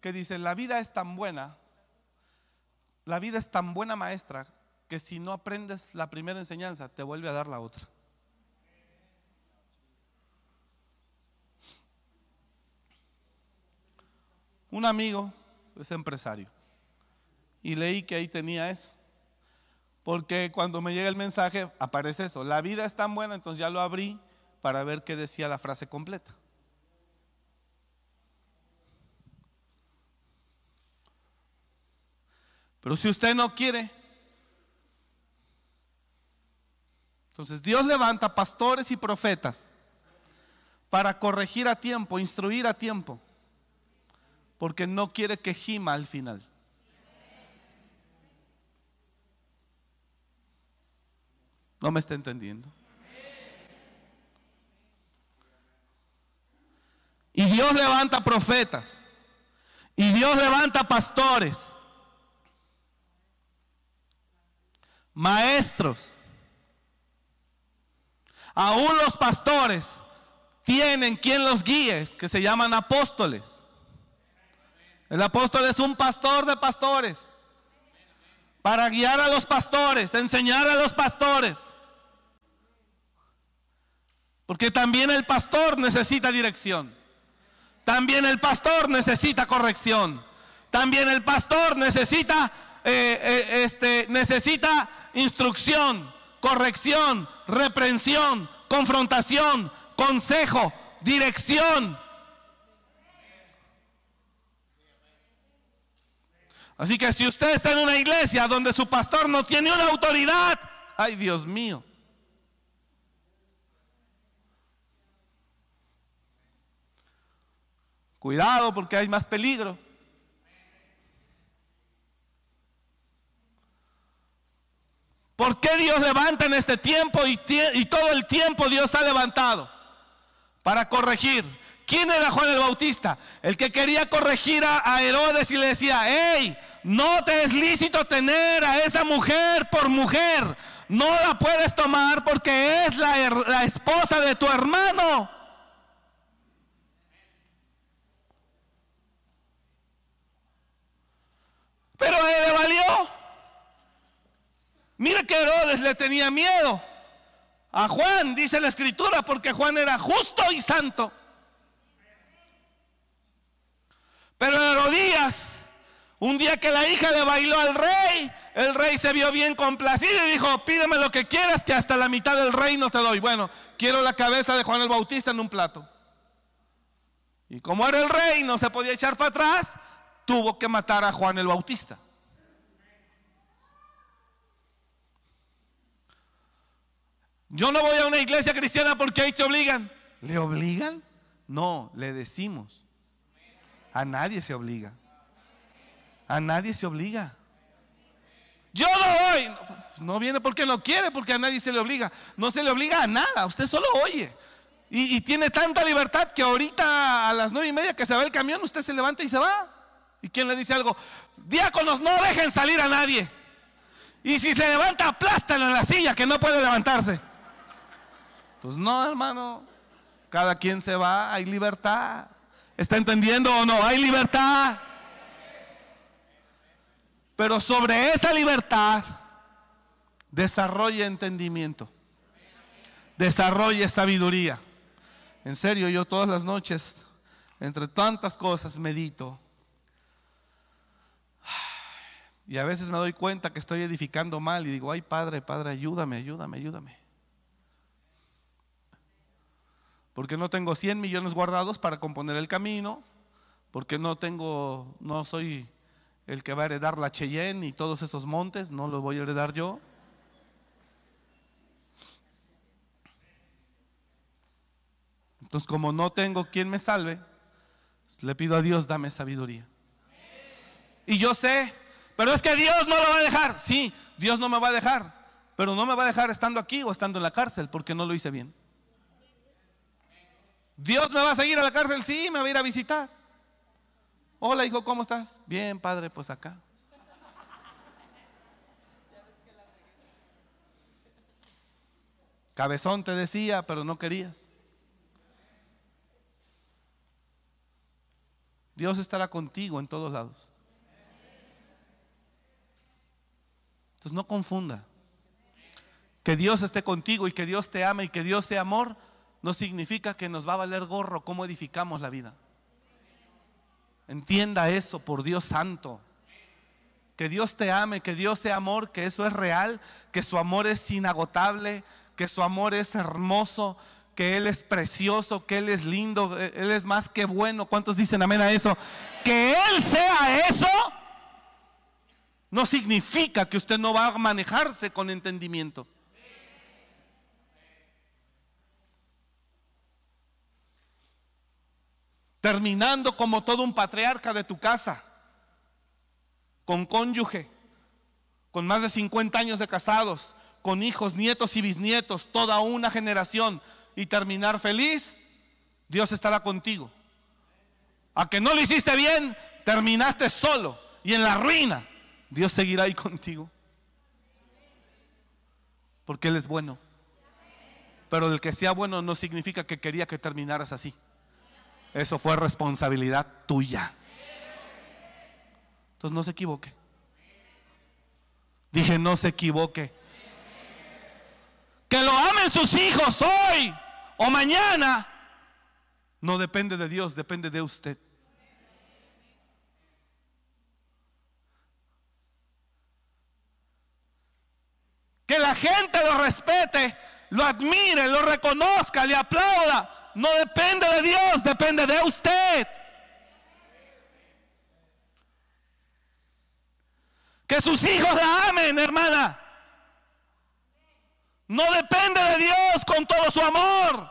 que dice, la vida es tan buena, la vida es tan buena maestra que si no aprendes la primera enseñanza, te vuelve a dar la otra. Un amigo es empresario y leí que ahí tenía eso. Porque cuando me llega el mensaje aparece eso. La vida es tan buena, entonces ya lo abrí para ver qué decía la frase completa. Pero si usted no quiere, entonces Dios levanta pastores y profetas para corregir a tiempo, instruir a tiempo porque no quiere que gima al final. No me está entendiendo. Y Dios levanta profetas. Y Dios levanta pastores. Maestros. Aún los pastores tienen quien los guíe, que se llaman apóstoles. El apóstol es un pastor de pastores. Para guiar a los pastores, enseñar a los pastores. Porque también el pastor necesita dirección. También el pastor necesita corrección. También el pastor necesita, eh, eh, este, necesita instrucción, corrección, reprensión, confrontación, consejo, dirección. Así que si usted está en una iglesia donde su pastor no tiene una autoridad, ay Dios mío. Cuidado porque hay más peligro. ¿Por qué Dios levanta en este tiempo y, todo el tiempo Dios ha levantado? Para corregir. ¿Quién era Juan el Bautista? El que quería corregir a, Herodes y le decía, hey, no te es lícito tener a esa mujer por mujer. No la puedes tomar porque es la, esposa de tu hermano. Pero a él le valió. Mira que Herodes le tenía miedo a Juan, dice la escritura, porque Juan era justo y santo. Pero Herodías, un día que la hija le bailó al rey, el rey se vio bien complacido y dijo, pídeme lo que quieras, que hasta la mitad del reino te doy. Bueno, quiero la cabeza de Juan el Bautista en un plato. Y como era el rey, no se podía echar para atrás, tuvo que matar a Juan el Bautista. Yo no voy a una iglesia cristiana porque ahí te obligan. ¿Le obligan? No, le decimos. A nadie se obliga. A nadie se obliga. Yo no voy. No viene porque no quiere, porque a nadie se le obliga. No se le obliga a nada, usted solo oye. Y, tiene tanta libertad que ahorita a las nueve y media que se va el camión, usted se levanta y se va. ¿Y quién le dice algo? Diáconos, no dejen salir a nadie. Y si se levanta, aplástalo en la silla que no puede levantarse. Pues no, hermano. Cada quien se va, hay libertad. ¿Está entendiendo o no? Hay libertad. Pero sobre esa libertad, desarrolla entendimiento. Desarrolla sabiduría. En serio, yo todas las noches, entre tantas cosas, medito. Y a veces me doy cuenta que estoy edificando mal y digo, ay Padre, Padre, ayúdame, ayúdame, ayúdame. porque no tengo 100 millones guardados para componer el camino, porque no tengo, no soy el que va a heredar la Cheyenne y todos esos montes, no los voy a heredar yo. Entonces, como no tengo quien me salve, le pido a Dios, dame sabiduría. Y yo sé, pero es que Dios no lo va a dejar. Sí, Dios no me va a dejar, pero no me va a dejar estando aquí o estando en la cárcel porque no lo hice bien. Dios me va a seguir a la cárcel, sí, me va a ir a visitar. Hola, hijo, ¿cómo estás? Bien, padre, pues acá. Cabezón te decía, pero no querías. Dios estará contigo en todos lados. Entonces no confunda. Que Dios esté contigo y que Dios te ame y que Dios sea amor no significa que nos va a valer gorro cómo edificamos la vida. Entienda eso, por Dios santo. Que Dios te ame, que Dios sea amor, que eso es real, que su amor es inagotable, que su amor es hermoso, que Él es precioso, que Él es lindo, Él es más que bueno. ¿Cuántos dicen amén a eso? Que Él sea eso no significa que usted no va a manejarse con entendimiento. Terminando como todo un patriarca de tu casa, con cónyuge, con más de 50 años de casados, con hijos, nietos y bisnietos, toda una generación, y terminar feliz, Dios estará contigo. A que no lo hiciste bien, terminaste solo y en la ruina, Dios seguirá ahí contigo. Porque Él es bueno. Pero el que sea bueno no significa que quería que terminaras así. Eso fue responsabilidad tuya. Entonces no se equivoque. Dije, no se equivoque. Que lo amen sus hijos hoy o mañana. No depende de Dios, depende de usted. Que la gente lo respete, lo admire, lo reconozca, le aplauda no depende de Dios, depende de usted. Que sus hijos la amen, hermana. No depende de Dios con todo su amor.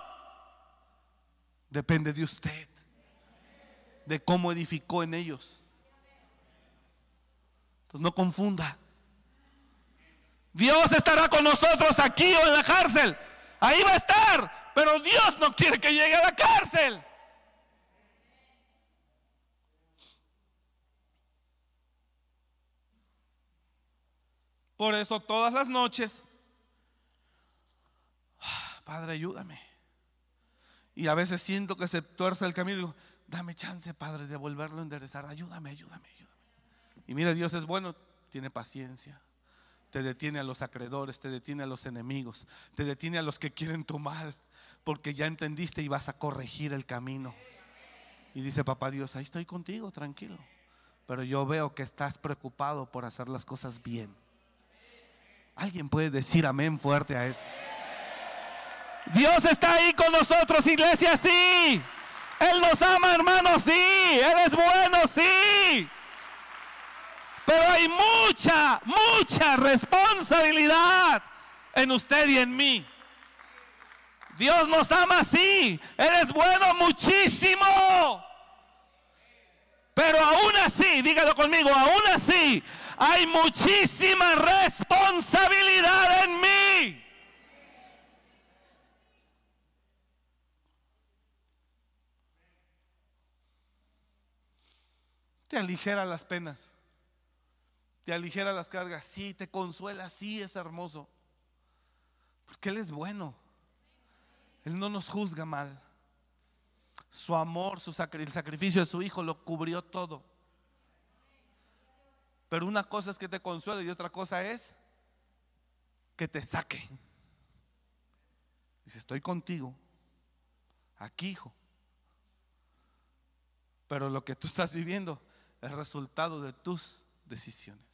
Depende de usted. De cómo edificó en ellos. Entonces no confunda. Dios estará con nosotros aquí o en la cárcel. Ahí va a estar. Pero Dios no quiere que llegue a la cárcel. Por eso todas las noches, ah, Padre, ayúdame. Y a veces siento que se tuerce el camino y digo, dame chance, Padre, de volverlo a enderezar. Ayúdame, ayúdame, ayúdame. Y mira, Dios es bueno, tiene paciencia. Te detiene a los acreedores, te detiene a los enemigos, te detiene a los que quieren tu mal, porque ya entendiste y vas a corregir el camino. Y dice, papá Dios, ahí estoy contigo, tranquilo. Pero yo veo que estás preocupado por hacer las cosas bien. ¿Alguien puede decir amén fuerte a eso? Dios está ahí con nosotros, iglesia, sí. Él nos ama, hermano, sí. Él es bueno, sí. Pero hay mucha, mucha responsabilidad en usted y en mí. Dios nos ama, sí. Él es bueno muchísimo. Pero aún así, dígalo conmigo, aún así, hay muchísima responsabilidad en mí. Te aligera las penas, te aligera las cargas, sí, te consuela, sí, es hermoso. Porque Él es bueno, Él no nos juzga mal. Su amor, su el sacrificio de su Hijo lo cubrió todo. Pero una cosa es que te consuele y otra cosa es que te saque. Dice, estoy contigo, aquí hijo. Pero lo que tú estás viviendo es resultado de tus decisiones.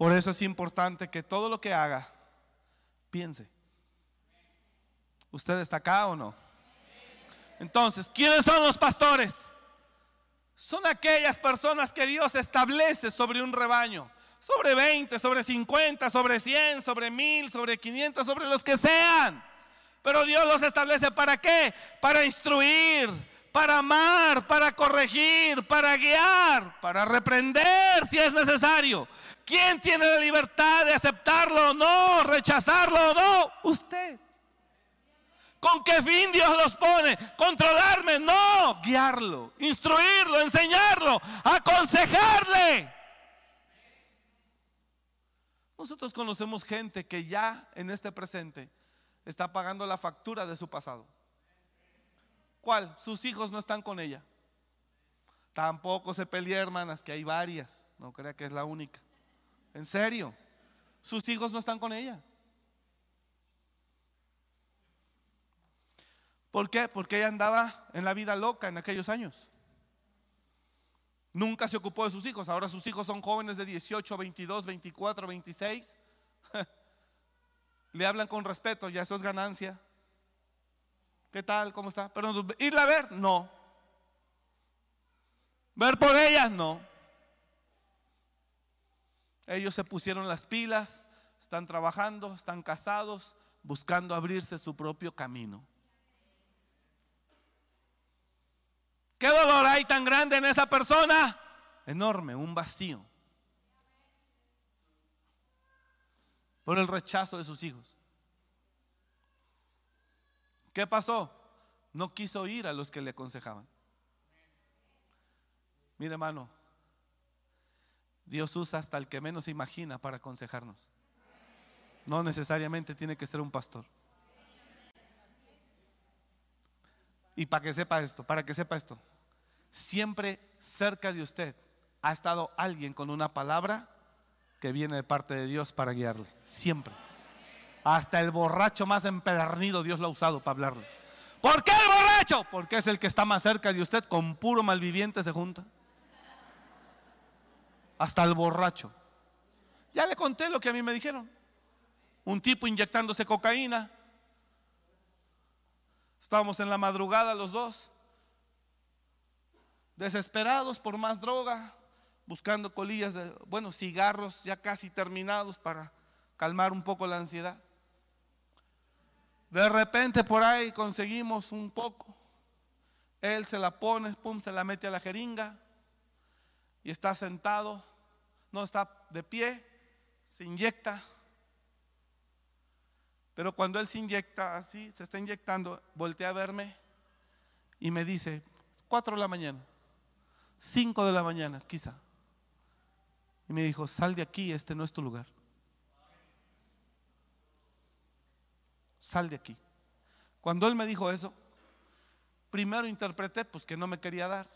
Por eso es importante que todo lo que haga, piense. ¿Usted está acá o no? Entonces, ¿quiénes son los pastores? Son aquellas personas que Dios establece sobre un rebaño. Sobre 20, sobre 50, sobre 100, sobre 1000, sobre 500, sobre los que sean. Pero Dios los establece para qué? Para instruir, para amar, para corregir, para guiar, para reprender si es necesario. ¿Quién tiene la libertad de aceptarlo o no, rechazarlo o no? Usted. ¿Con qué fin Dios los pone? ¿Controlarme? No, guiarlo, instruirlo, enseñarlo, aconsejarle. Nosotros conocemos gente que ya en este presente está pagando la factura de su pasado. ¿Cuál? Sus hijos no están con ella. Tampoco se pelea, hermanas, que hay varias. No crea que es la única. En serio, sus hijos no están con ella. ¿Por qué? Porque ella andaba en la vida loca en aquellos años. Nunca se ocupó de sus hijos. Ahora sus hijos son jóvenes de 18, 22, 24, 26. Le hablan con respeto, ya eso es ganancia. ¿Qué tal? ¿Cómo está? Pero irla a ver, no. Ver por ellas, no. Ellos se pusieron las pilas, están trabajando, están casados, buscando abrirse su propio camino. ¿Qué dolor hay tan grande en esa persona? Enorme, un vacío. Por el rechazo de sus hijos. ¿Qué pasó? No quiso ir a los que le aconsejaban. Mire hermano, Dios usa hasta el que menos imagina para aconsejarnos. No necesariamente tiene que ser un pastor. Y para que sepa esto, para que sepa esto, siempre cerca de usted ha estado alguien con una palabra que viene de parte de Dios para guiarle. Siempre. Hasta el borracho más empedernido Dios lo ha usado para hablarle. ¿Por qué el borracho? Porque es el que está más cerca de usted, con puro malviviente se junta. Hasta el borracho. Ya le conté lo que a mí me dijeron. Un tipo inyectándose cocaína, Estábamos en la madrugada los dos, desesperados por más droga, buscando colillas de, bueno, cigarros ya casi terminados para calmar un poco la ansiedad. De repente por ahí conseguimos un poco. Él se la pone, pum, se la mete a la jeringa. y está sentado, no está de pie, se inyecta. Pero cuando él se inyecta así, se está inyectando, voltea a verme y me dice, 4 de la mañana, 5 de la mañana, quizá. Y me dijo, sal de aquí, este no es tu lugar. Sal de aquí. Cuando él me dijo eso, primero interpreté pues que no me quería dar.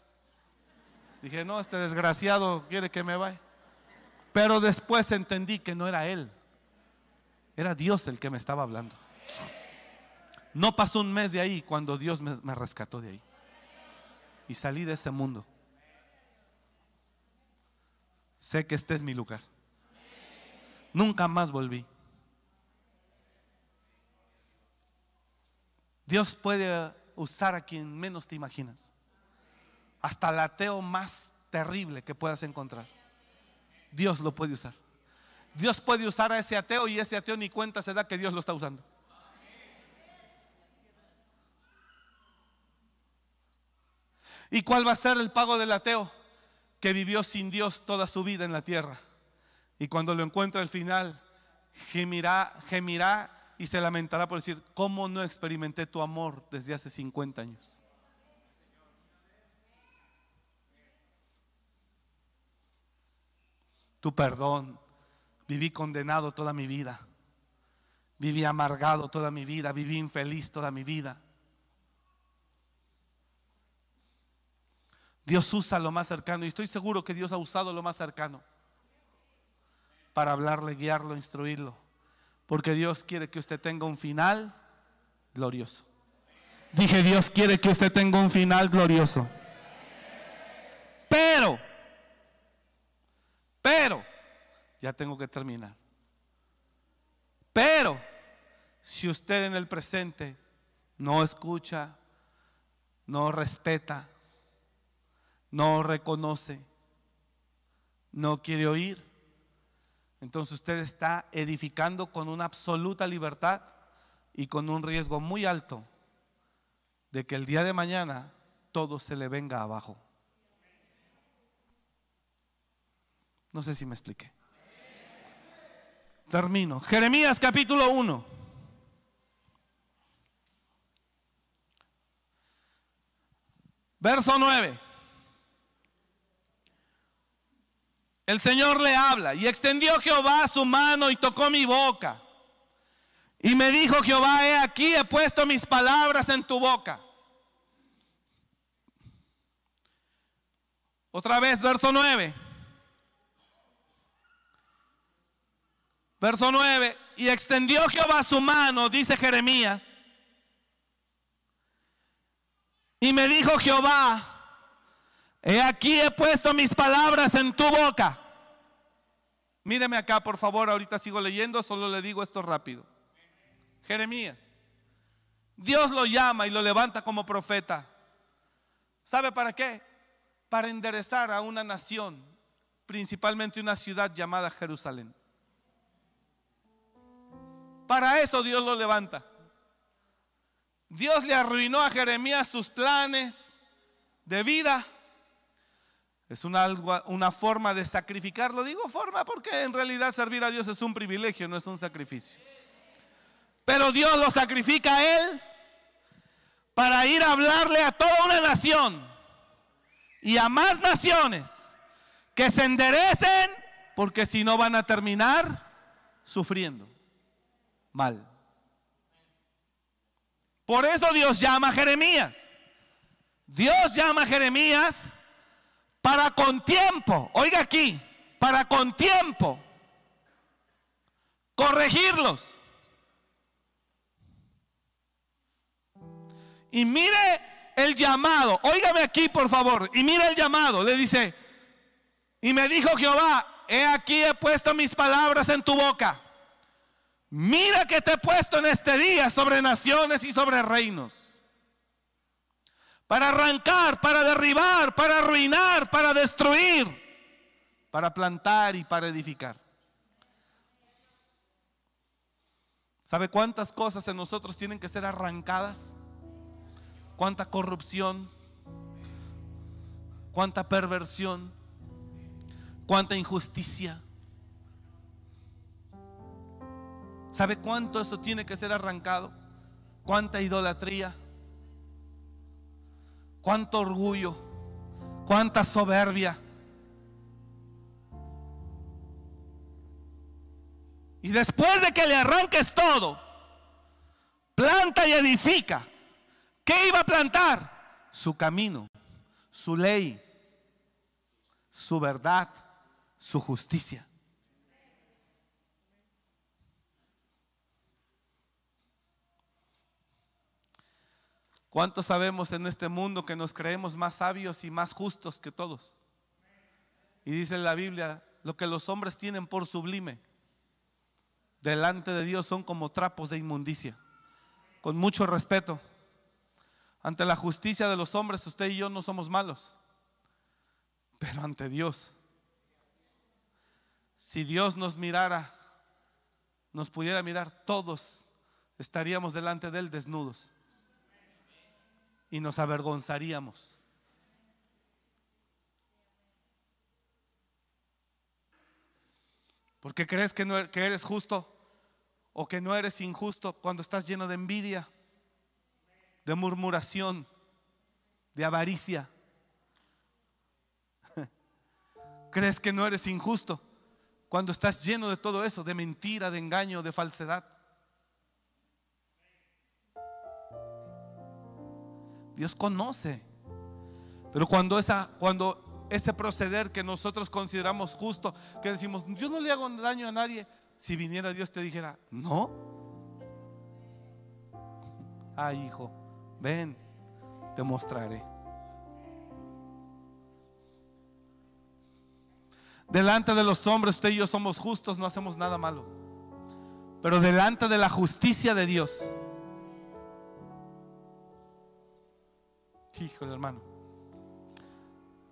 Dije, no, este desgraciado quiere que me vaya. Pero después entendí que no era él, era Dios el que me estaba hablando. No pasó un mes de ahí cuando Dios me, me rescató de ahí. Y salí de ese mundo. Sé que este es mi lugar. Nunca más volví. Dios puede usar a quien menos te imaginas. Hasta el ateo más terrible que puedas encontrar. Dios lo puede usar. Dios puede usar a ese ateo y ese ateo ni cuenta se da que Dios lo está usando. ¿Y cuál va a ser el pago del ateo? Que vivió sin Dios toda su vida en la tierra. Y cuando lo encuentra al final, gemirá, gemirá y se lamentará por decir, ¿cómo no experimenté tu amor desde hace 50 años? Tu perdón. Viví condenado toda mi vida. Viví amargado toda mi vida. Viví infeliz toda mi vida. Dios usa lo más cercano y estoy seguro que Dios ha usado lo más cercano para hablarle, guiarlo, instruirlo. Porque Dios quiere que usted tenga un final glorioso. Dije, Dios quiere que usted tenga un final glorioso. Pero, pero, ya tengo que terminar. Pero, si usted en el presente no escucha, no respeta, no reconoce, no quiere oír, entonces usted está edificando con una absoluta libertad y con un riesgo muy alto de que el día de mañana todo se le venga abajo. No sé si me expliqué. Termino. Jeremías capítulo 1. Verso 9. El Señor le habla y extendió Jehová su mano y tocó mi boca. Y me dijo Jehová, he aquí, he puesto mis palabras en tu boca. Otra vez, verso 9. Verso 9. Y extendió Jehová su mano, dice Jeremías. Y me dijo Jehová, He aquí he puesto mis palabras en tu boca. Míreme acá, por favor, ahorita sigo leyendo, solo le digo esto rápido. Jeremías, Dios lo llama y lo levanta como profeta. ¿Sabe para qué? Para enderezar a una nación, principalmente una ciudad llamada Jerusalén. Para eso Dios lo levanta. Dios le arruinó a Jeremías sus planes de vida es una, una forma de sacrificarlo. Digo forma porque en realidad servir a Dios es un privilegio, no es un sacrificio. Pero Dios lo sacrifica a él para ir a hablarle a toda una nación y a más naciones que se enderecen porque si no van a terminar sufriendo mal. Por eso Dios llama a Jeremías. Dios llama a Jeremías para con tiempo, oiga aquí, para con tiempo, corregirlos. Y mire el llamado, óigame aquí por favor, y mire el llamado, le dice, y me dijo Jehová, he aquí he puesto mis palabras en tu boca. Mira que te he puesto en este día sobre naciones y sobre reinos para arrancar, para derribar, para arruinar, para destruir, para plantar y para edificar. ¿Sabe cuántas cosas en nosotros tienen que ser arrancadas? ¿Cuánta corrupción? ¿Cuánta perversión? cuánta injusticia. ¿Sabe cuánto eso tiene que ser arrancado? ¿Cuánta idolatría? ¿Cuánto orgullo? ¿Cuánta soberbia? Y después de que le arranques todo, planta y edifica. ¿Qué iba a plantar? Su camino, su ley, su verdad, su justicia. ¿Cuántos sabemos en este mundo que nos creemos más sabios y más justos que todos? Y dice la Biblia, lo que los hombres tienen por sublime, delante de Dios son como trapos de inmundicia. Con mucho respeto, ante la justicia de los hombres, usted y yo no somos malos, pero ante Dios, si Dios nos mirara, nos pudiera mirar, todos estaríamos delante de Él desnudos y nos avergonzaríamos. ¿Por qué crees que, no, e-, que eres justo o que no eres injusto cuando estás lleno de envidia, de murmuración, de avaricia? ¿Crees que no eres injusto cuando estás lleno de todo eso, de mentira, de engaño, de falsedad? Dios conoce. Pero cuando, esa, cuando ese proceder que nosotros consideramos justo, que decimos, yo no le hago daño a nadie, si viniera Dios te dijera, no. Ay, hijo, ven, te mostraré. Delante de los hombres, usted y yo somos justos, no hacemos nada malo. Pero delante de la justicia de Dios, Híjole, hermano.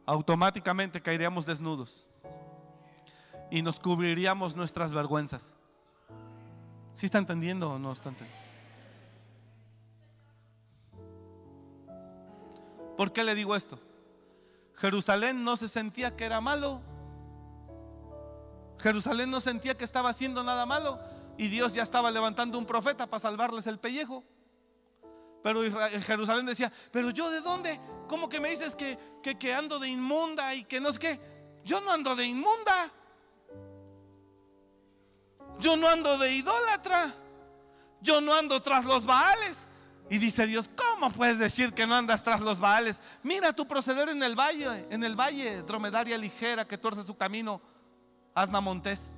Automáticamente caeríamos desnudos y nos cubriríamos nuestras vergüenzas. ¿Sí está entendiendo o no está entendiendo? ¿Por qué le digo esto? Jerusalén no se sentía que era malo. Jerusalén no sentía que estaba haciendo nada malo y Dios ya estaba levantando un profeta para salvarles el pellejo. Pero Jerusalén decía, pero yo de dónde? ¿Cómo que me dices que, que, ando de inmunda y que no es que? Yo no ando de inmunda. Yo no ando de idólatra. Yo no ando tras los baales. Y dice Dios, ¿cómo puedes decir que no andas tras los baales? Mira tu proceder en el valle, en el valle, dromedaria ligera que tuerce su camino, asna montés.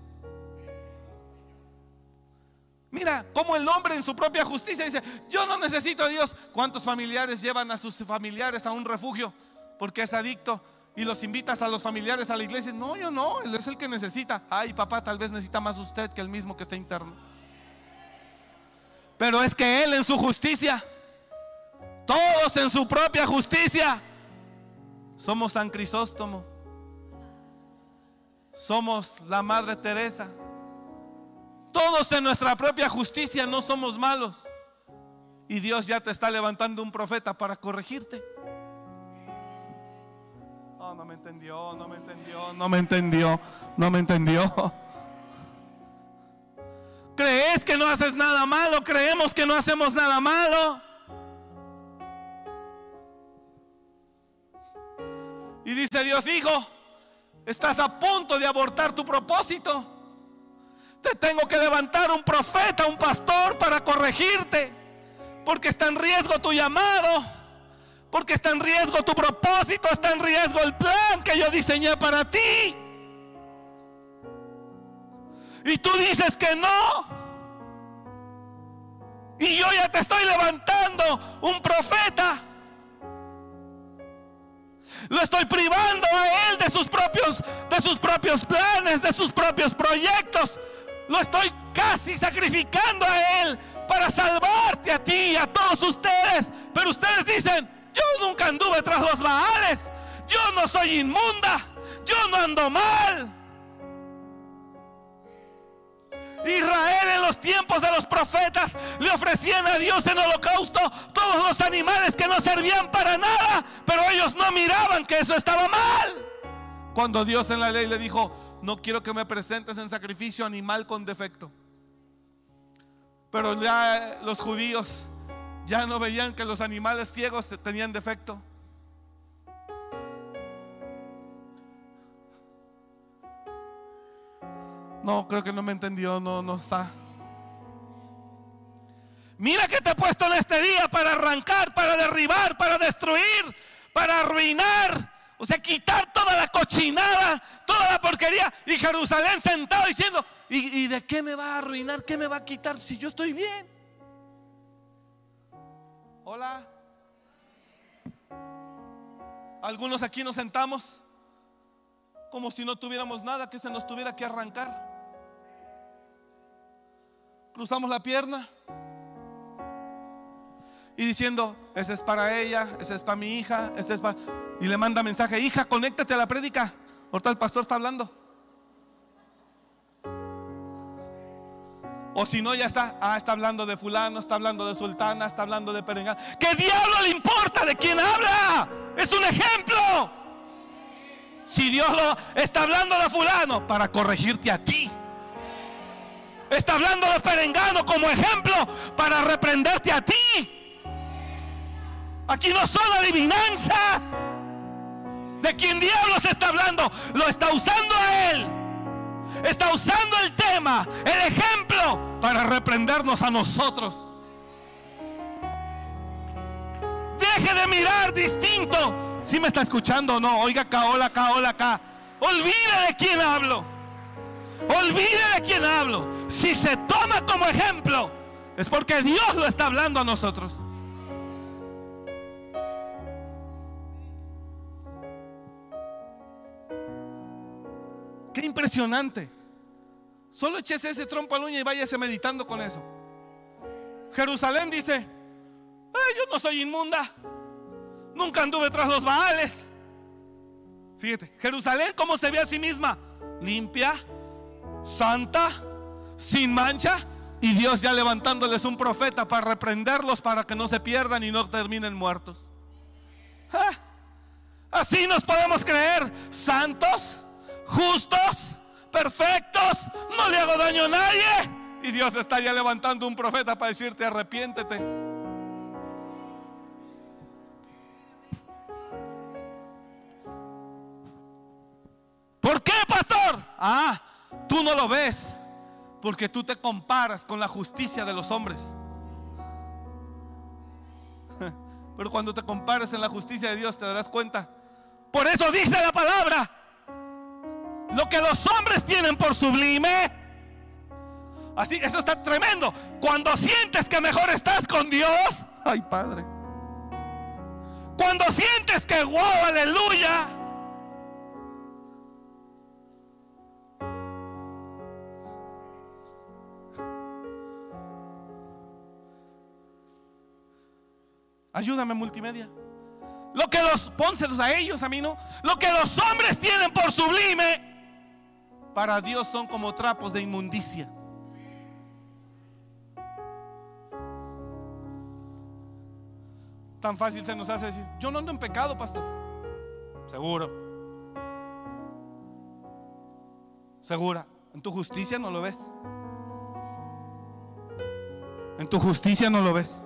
Mira cómo el hombre en su propia justicia dice, yo no necesito a Dios. ¿Cuántos familiares llevan a sus familiares a un refugio porque es adicto? Y los invitas a los familiares a la iglesia. No, yo no, él es el que necesita. Ay, papá, tal vez necesita más usted que el mismo que está interno. Pero es que él en su justicia, todos en su propia justicia, somos San Crisóstomo, somos la Madre Teresa. Todos en nuestra propia justicia no somos malos. Y Dios ya te está levantando un profeta para corregirte. Oh, no me entendió, no me entendió, no me entendió, no me entendió. ¿Crees que no haces nada malo? Creemos que no hacemos nada malo. Y dice Dios, hijo, estás a punto de abortar tu propósito. Te tengo que levantar un profeta, un pastor para corregirte. Porque está en riesgo tu llamado. Porque está en riesgo tu propósito. Está en riesgo el plan que yo diseñé para ti. Y tú dices que no. Y yo ya te estoy levantando un profeta. Lo estoy privando a él de sus propios de sus propios planes, de sus propios proyectos, lo estoy casi sacrificando a Él para salvarte a ti y a todos ustedes. Pero ustedes dicen, yo nunca anduve tras los Baales. Yo no soy inmunda. Yo no ando mal. Israel en los tiempos de los profetas le ofrecían a Dios en holocausto todos los animales que no servían para nada, pero ellos no miraban que eso estaba mal. Cuando Dios en la ley le dijo, no quiero que me presentes en sacrificio animal con defecto. Pero ya los judíos ya no veían que los animales ciegos tenían defecto. No, creo que no me entendió, no, no está. Mira que te he puesto en este día para arrancar, para derribar, para destruir, para arruinar. O sea, quitar toda la cochinada, toda la porquería. Y Jerusalén sentado diciendo, ¿y, de qué me va a arruinar? ¿Qué me va a quitar si yo estoy bien? Hola. Algunos aquí nos sentamos como si no tuviéramos nada que se nos tuviera que arrancar cruzamos la pierna y diciendo, ese es para ella, ese es para mi hija, ese es para... Y le manda mensaje, hija, conéctate a la prédica. Ahorita el pastor está hablando. O si no, ya está, ah, está hablando de fulano, está hablando de sultana, está hablando de perengán. ¿Qué diablo le importa de quién habla? Es un ejemplo. Si Dios lo está hablando de fulano para corregirte a ti. Está hablando de Perengano como ejemplo para reprenderte a ti. Aquí no son adivinanzas. ¿De quién diablos está hablando? Lo está usando a él. Está usando el tema, el ejemplo, para reprendernos a nosotros. Deje de mirar distinto. Si me está escuchando o no, oiga acá, hola acá, hola acá. Olvide de quién hablo. Olvide de quién hablo. Si se toma como ejemplo, es porque Dios lo está hablando a nosotros. Qué impresionante. Solo échese ese trompo al uña y váyase meditando con eso. Jerusalén dice, yo no soy inmunda. Nunca anduve tras los baales. Fíjate, Jerusalén, ¿cómo se ve a sí misma? Limpia, santa, sin mancha, y Dios ya levantándoles un profeta para reprenderlos para que no se pierdan y no terminen muertos. Ah, así nos podemos creer santos, justos, perfectos, no le hago daño a nadie. Y Dios está ya levantando un profeta para decirte arrepiéntete. ¿Por qué, pastor? Ah, Tú no lo ves porque tú te comparas con la justicia de los hombres. Pero cuando te compares en la justicia de Dios te darás cuenta. Por eso dice la palabra. Lo que los hombres tienen por sublime. Así, eso está tremendo. Cuando sientes que mejor estás con Dios. Ay, Padre. Cuando sientes que, wow, aleluya Ayúdame multimedia. Lo que los, pónselos a ellos, a mí no. Lo que los hombres tienen por sublime, para Dios son como trapos de inmundicia. Tan fácil se nos hace decir, yo no ando en pecado, pastor. Seguro. Segura. En tu justicia no lo ves. En tu justicia no lo ves.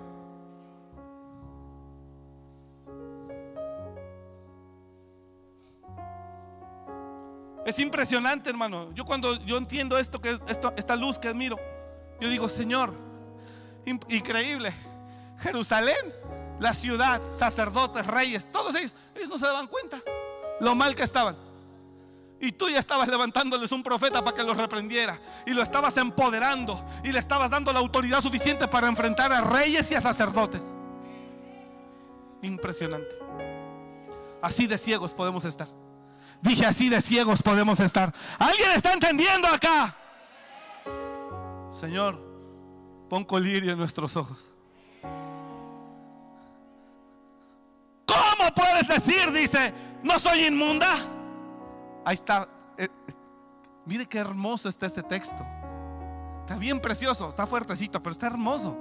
Es impresionante, hermano. Yo cuando yo entiendo esto, que esto, esta luz que admiro, yo digo, Señor, increíble. Jerusalén, la ciudad, sacerdotes, reyes, todos ellos, ellos no se daban cuenta lo mal que estaban. Y tú ya estabas levantándoles un profeta para que los reprendiera. Y lo estabas empoderando. Y le estabas dando la autoridad suficiente para enfrentar a reyes y a sacerdotes. Impresionante. Así de ciegos podemos estar. Dije así de ciegos podemos estar. ¿Alguien está entendiendo acá? Señor, pon colirio en nuestros ojos. ¿Cómo puedes decir, dice, no soy inmunda? Ahí está. Eh, mire qué hermoso está este texto. Está bien precioso, está fuertecito, pero está hermoso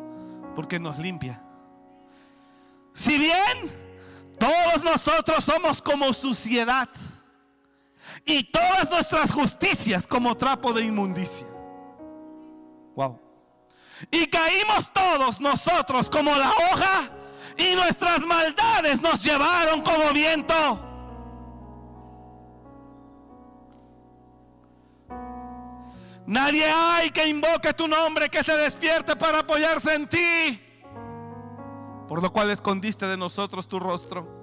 porque nos limpia. Si bien todos nosotros somos como suciedad, y todas nuestras justicias como trapo de inmundicia. Wow. Y caímos todos nosotros como la hoja y nuestras maldades nos llevaron como viento. Nadie hay que invoque tu nombre, que se despierte para apoyarse en ti. Por lo cual escondiste de nosotros tu rostro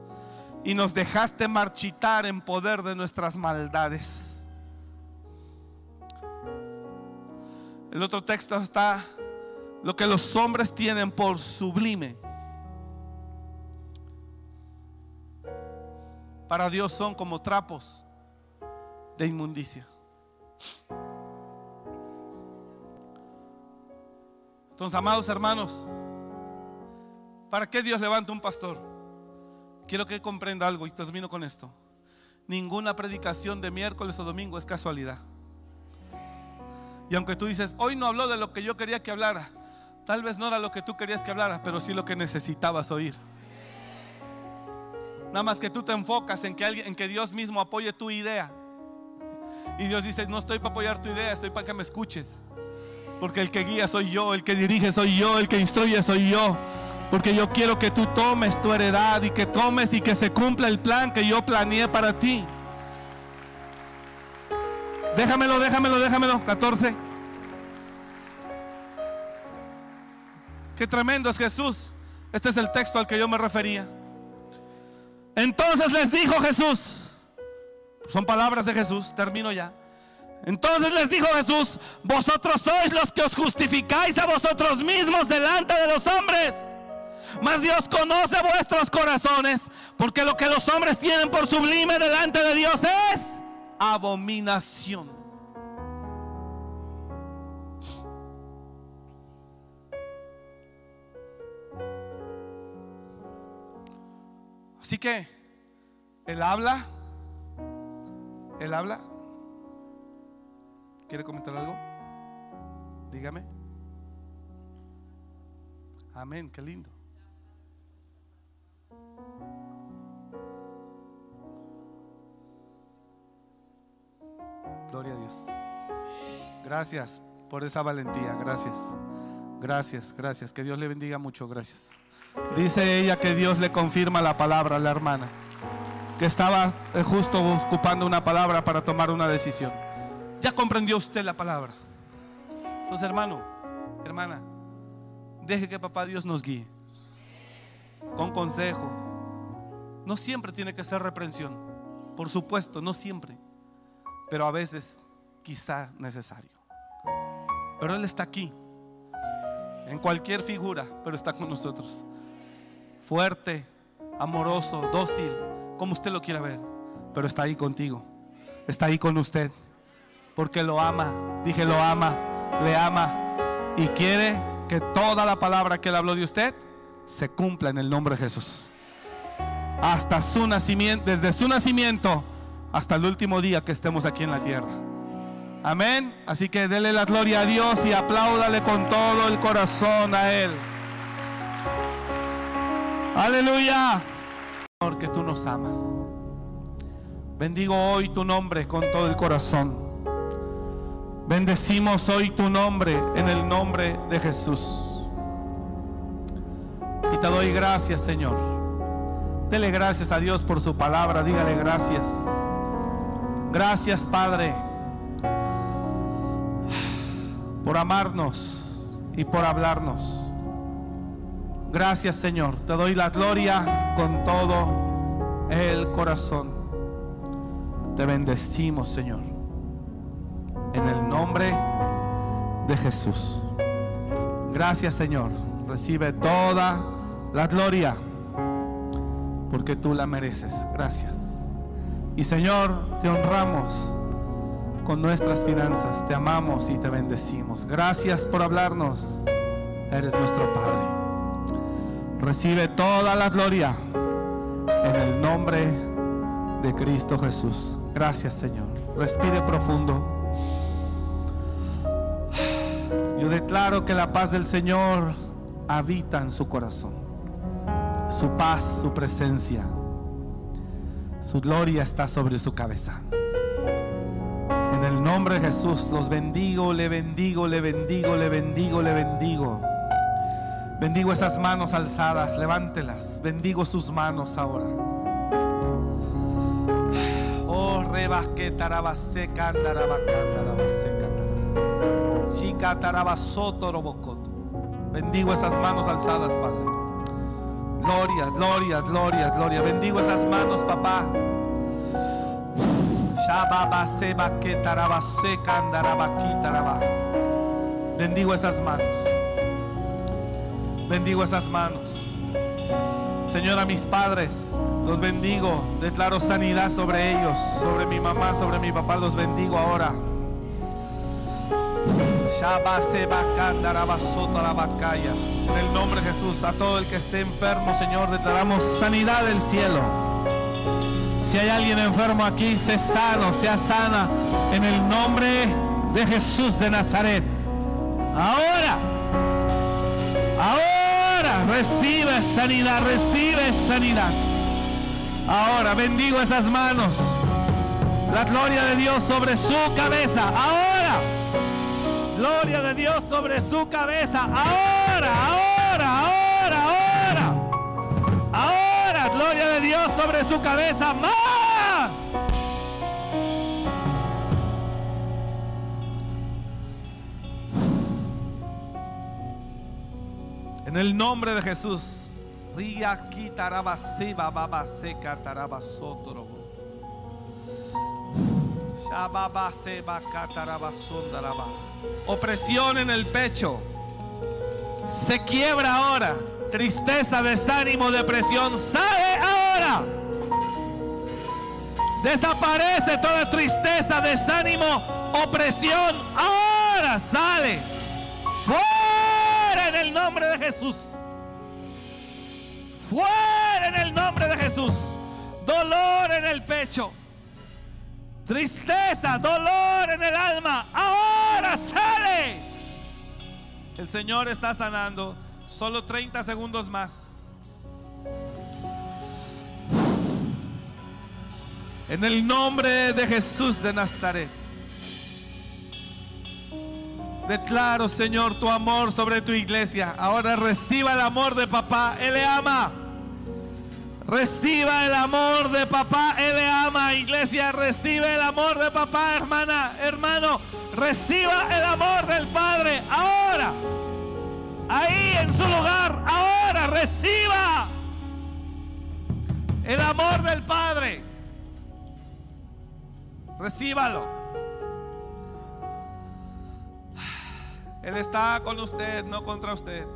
y nos dejaste marchitar en poder de nuestras maldades. El otro texto está lo que los hombres tienen por sublime. Para Dios son como trapos de inmundicia. Entonces, amados hermanos, ¿para qué Dios levanta un pastor? Quiero que comprenda algo y termino con esto. Ninguna predicación de miércoles o domingo es casualidad. Y aunque tú dices, hoy no habló de lo que yo quería que hablara, tal vez no era lo que tú querías que hablara, pero sí lo que necesitabas oír. Nada más que tú te enfocas en que, alguien, en que Dios mismo apoye tu idea. Y Dios dice, no estoy para apoyar tu idea, estoy para que me escuches. Porque el que guía soy yo, el que dirige soy yo, el que instruye soy yo. Porque yo quiero que tú tomes tu heredad y que tomes y que se cumpla el plan que yo planeé para ti. Déjamelo, déjamelo, déjamelo. 14. Qué tremendo es Jesús. Este es el texto al que yo me refería. Entonces les dijo Jesús, son palabras de Jesús, termino ya. Entonces les dijo Jesús, vosotros sois los que os justificáis a vosotros mismos delante de los hombres. Mas Dios conoce vuestros corazones, porque lo que los hombres tienen por sublime delante de Dios es abominación. Así que, Él habla, Él habla. ¿Quiere comentar algo? Dígame. Amén, qué lindo. Gracias por esa valentía, gracias. Gracias, gracias. Que Dios le bendiga mucho, gracias. Dice ella que Dios le confirma la palabra a la hermana, que estaba eh, justo ocupando una palabra para tomar una decisión. Ya comprendió usted la palabra. Entonces, hermano, hermana, deje que papá Dios nos guíe. Con consejo. No siempre tiene que ser reprensión. Por supuesto, no siempre. Pero a veces quizá necesario. Pero Él está aquí. En cualquier figura, pero está con nosotros fuerte, amoroso, dócil, como usted lo quiera ver, pero está ahí contigo, está ahí con usted, porque lo ama, dije lo ama, le ama y quiere que toda la palabra que él habló de usted se cumpla en el nombre de Jesús. Hasta su nacimiento, desde su nacimiento hasta el último día que estemos aquí en la tierra. Amén. Así que dele la gloria a Dios y apláudale con todo el corazón a Él. Aleluya. Señor, que tú nos amas. Bendigo hoy tu nombre con todo el corazón. Bendecimos hoy tu nombre en el nombre de Jesús. Y te doy gracias, Señor. Dele gracias a Dios por su palabra. Dígale gracias. Gracias, Padre, por amarnos y por hablarnos. Gracias Señor, te doy la gloria con todo el corazón. Te bendecimos Señor. En el nombre de Jesús. Gracias Señor. Recibe toda la gloria porque tú la mereces. Gracias. Y Señor, te honramos con nuestras finanzas. Te amamos y te bendecimos. Gracias por hablarnos. Eres nuestro Padre. Recibe toda la gloria en el nombre de Cristo Jesús. Gracias Señor. Respire profundo. Yo declaro que la paz del Señor habita en su corazón. Su paz, su presencia, su gloria está sobre su cabeza. En el nombre de Jesús los bendigo, le bendigo, le bendigo, le bendigo, le bendigo. Bendigo esas manos alzadas, levántelas. Bendigo sus manos ahora. Oh, rebasque tarabase Chica Bendigo esas manos alzadas, Padre. Gloria, gloria, gloria, gloria. Bendigo esas manos, papá. Bendigo esas manos. Bendigo esas manos. Señor, a mis padres los bendigo. Declaro sanidad sobre ellos, sobre mi mamá, sobre mi papá. Los bendigo ahora. En el nombre de Jesús, a todo el que esté enfermo, Señor, declaramos sanidad del cielo. Si hay alguien enfermo aquí, sea sano, sea sana. En el nombre de Jesús de Nazaret. Ahora, ahora recibe sanidad, recibe sanidad. Ahora bendigo esas manos. La gloria de Dios sobre su cabeza. Ahora. Gloria de Dios sobre su cabeza. Ahora, ahora, ahora, ahora. Dios sobre su cabeza. Más. En el nombre de Jesús. Ría quitarabasiba baba seca tarabasotro. Shababa catarabasondaraba opresión en el pecho, se quiebra ahora. Tristeza, desánimo, depresión, sale ahora. Desaparece toda tristeza, desánimo, opresión. Ahora sale. Fuera en el nombre de Jesús. Fuera en el nombre de Jesús. Dolor en el pecho tristeza, dolor en el alma, ahora sale. El Señor está sanando. Solo 30 segundos más. En el nombre de Jesús de Nazaret. Declaro, Señor, tu amor sobre tu iglesia. Ahora reciba el amor de papá. Él le ama. Reciba el amor de papá, Él le ama, iglesia. Recibe el amor de papá, hermana, hermano. Reciba el amor del Padre ahora. Ahí en su lugar, ahora reciba el amor del Padre. Recíbalo. Él está con usted, no contra usted.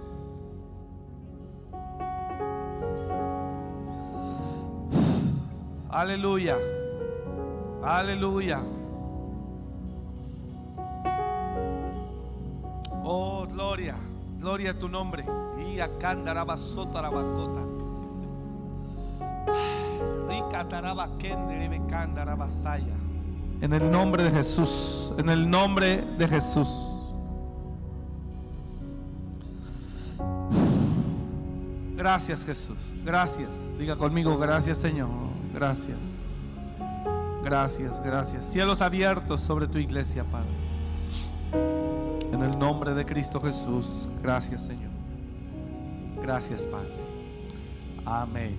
Aleluya. Aleluya. Oh, gloria. Gloria a tu nombre. Y a Rabacota. Rica En el nombre de Jesús. En el nombre de Jesús. Gracias Jesús. Gracias. Diga conmigo, gracias Señor. Gracias. Gracias, gracias. Cielos abiertos sobre tu iglesia, Padre. En el nombre de Cristo Jesús. Gracias, Señor. Gracias, Padre. Amén.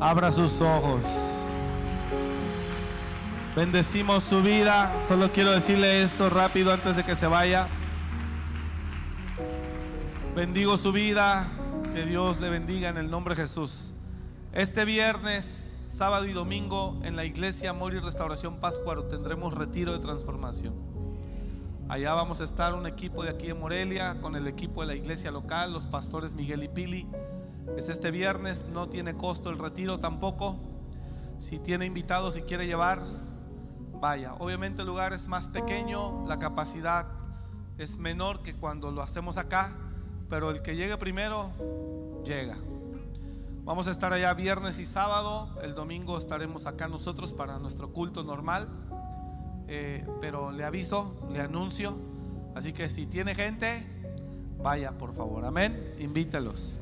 Abra sus ojos. Bendecimos su vida. Solo quiero decirle esto rápido antes de que se vaya. Bendigo su vida. Que Dios le bendiga en el nombre de Jesús. Este viernes, sábado y domingo en la iglesia Amor y Restauración Páscuaro tendremos retiro de transformación. Allá vamos a estar un equipo de aquí de Morelia con el equipo de la iglesia local, los pastores Miguel y Pili. Es este viernes, no tiene costo el retiro tampoco. Si tiene invitados y quiere llevar, vaya. Obviamente el lugar es más pequeño, la capacidad es menor que cuando lo hacemos acá, pero el que llegue primero, llega. Vamos a estar allá viernes y sábado. El domingo estaremos acá nosotros para nuestro culto normal. Eh, pero le aviso, le anuncio. Así que si tiene gente, vaya por favor. Amén. Invítelos.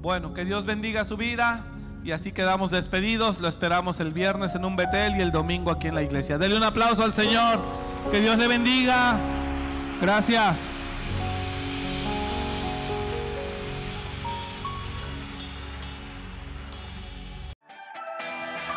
Bueno, que Dios bendiga su vida. Y así quedamos despedidos. Lo esperamos el viernes en un Betel y el domingo aquí en la iglesia. Dele un aplauso al Señor. Que Dios le bendiga. Gracias.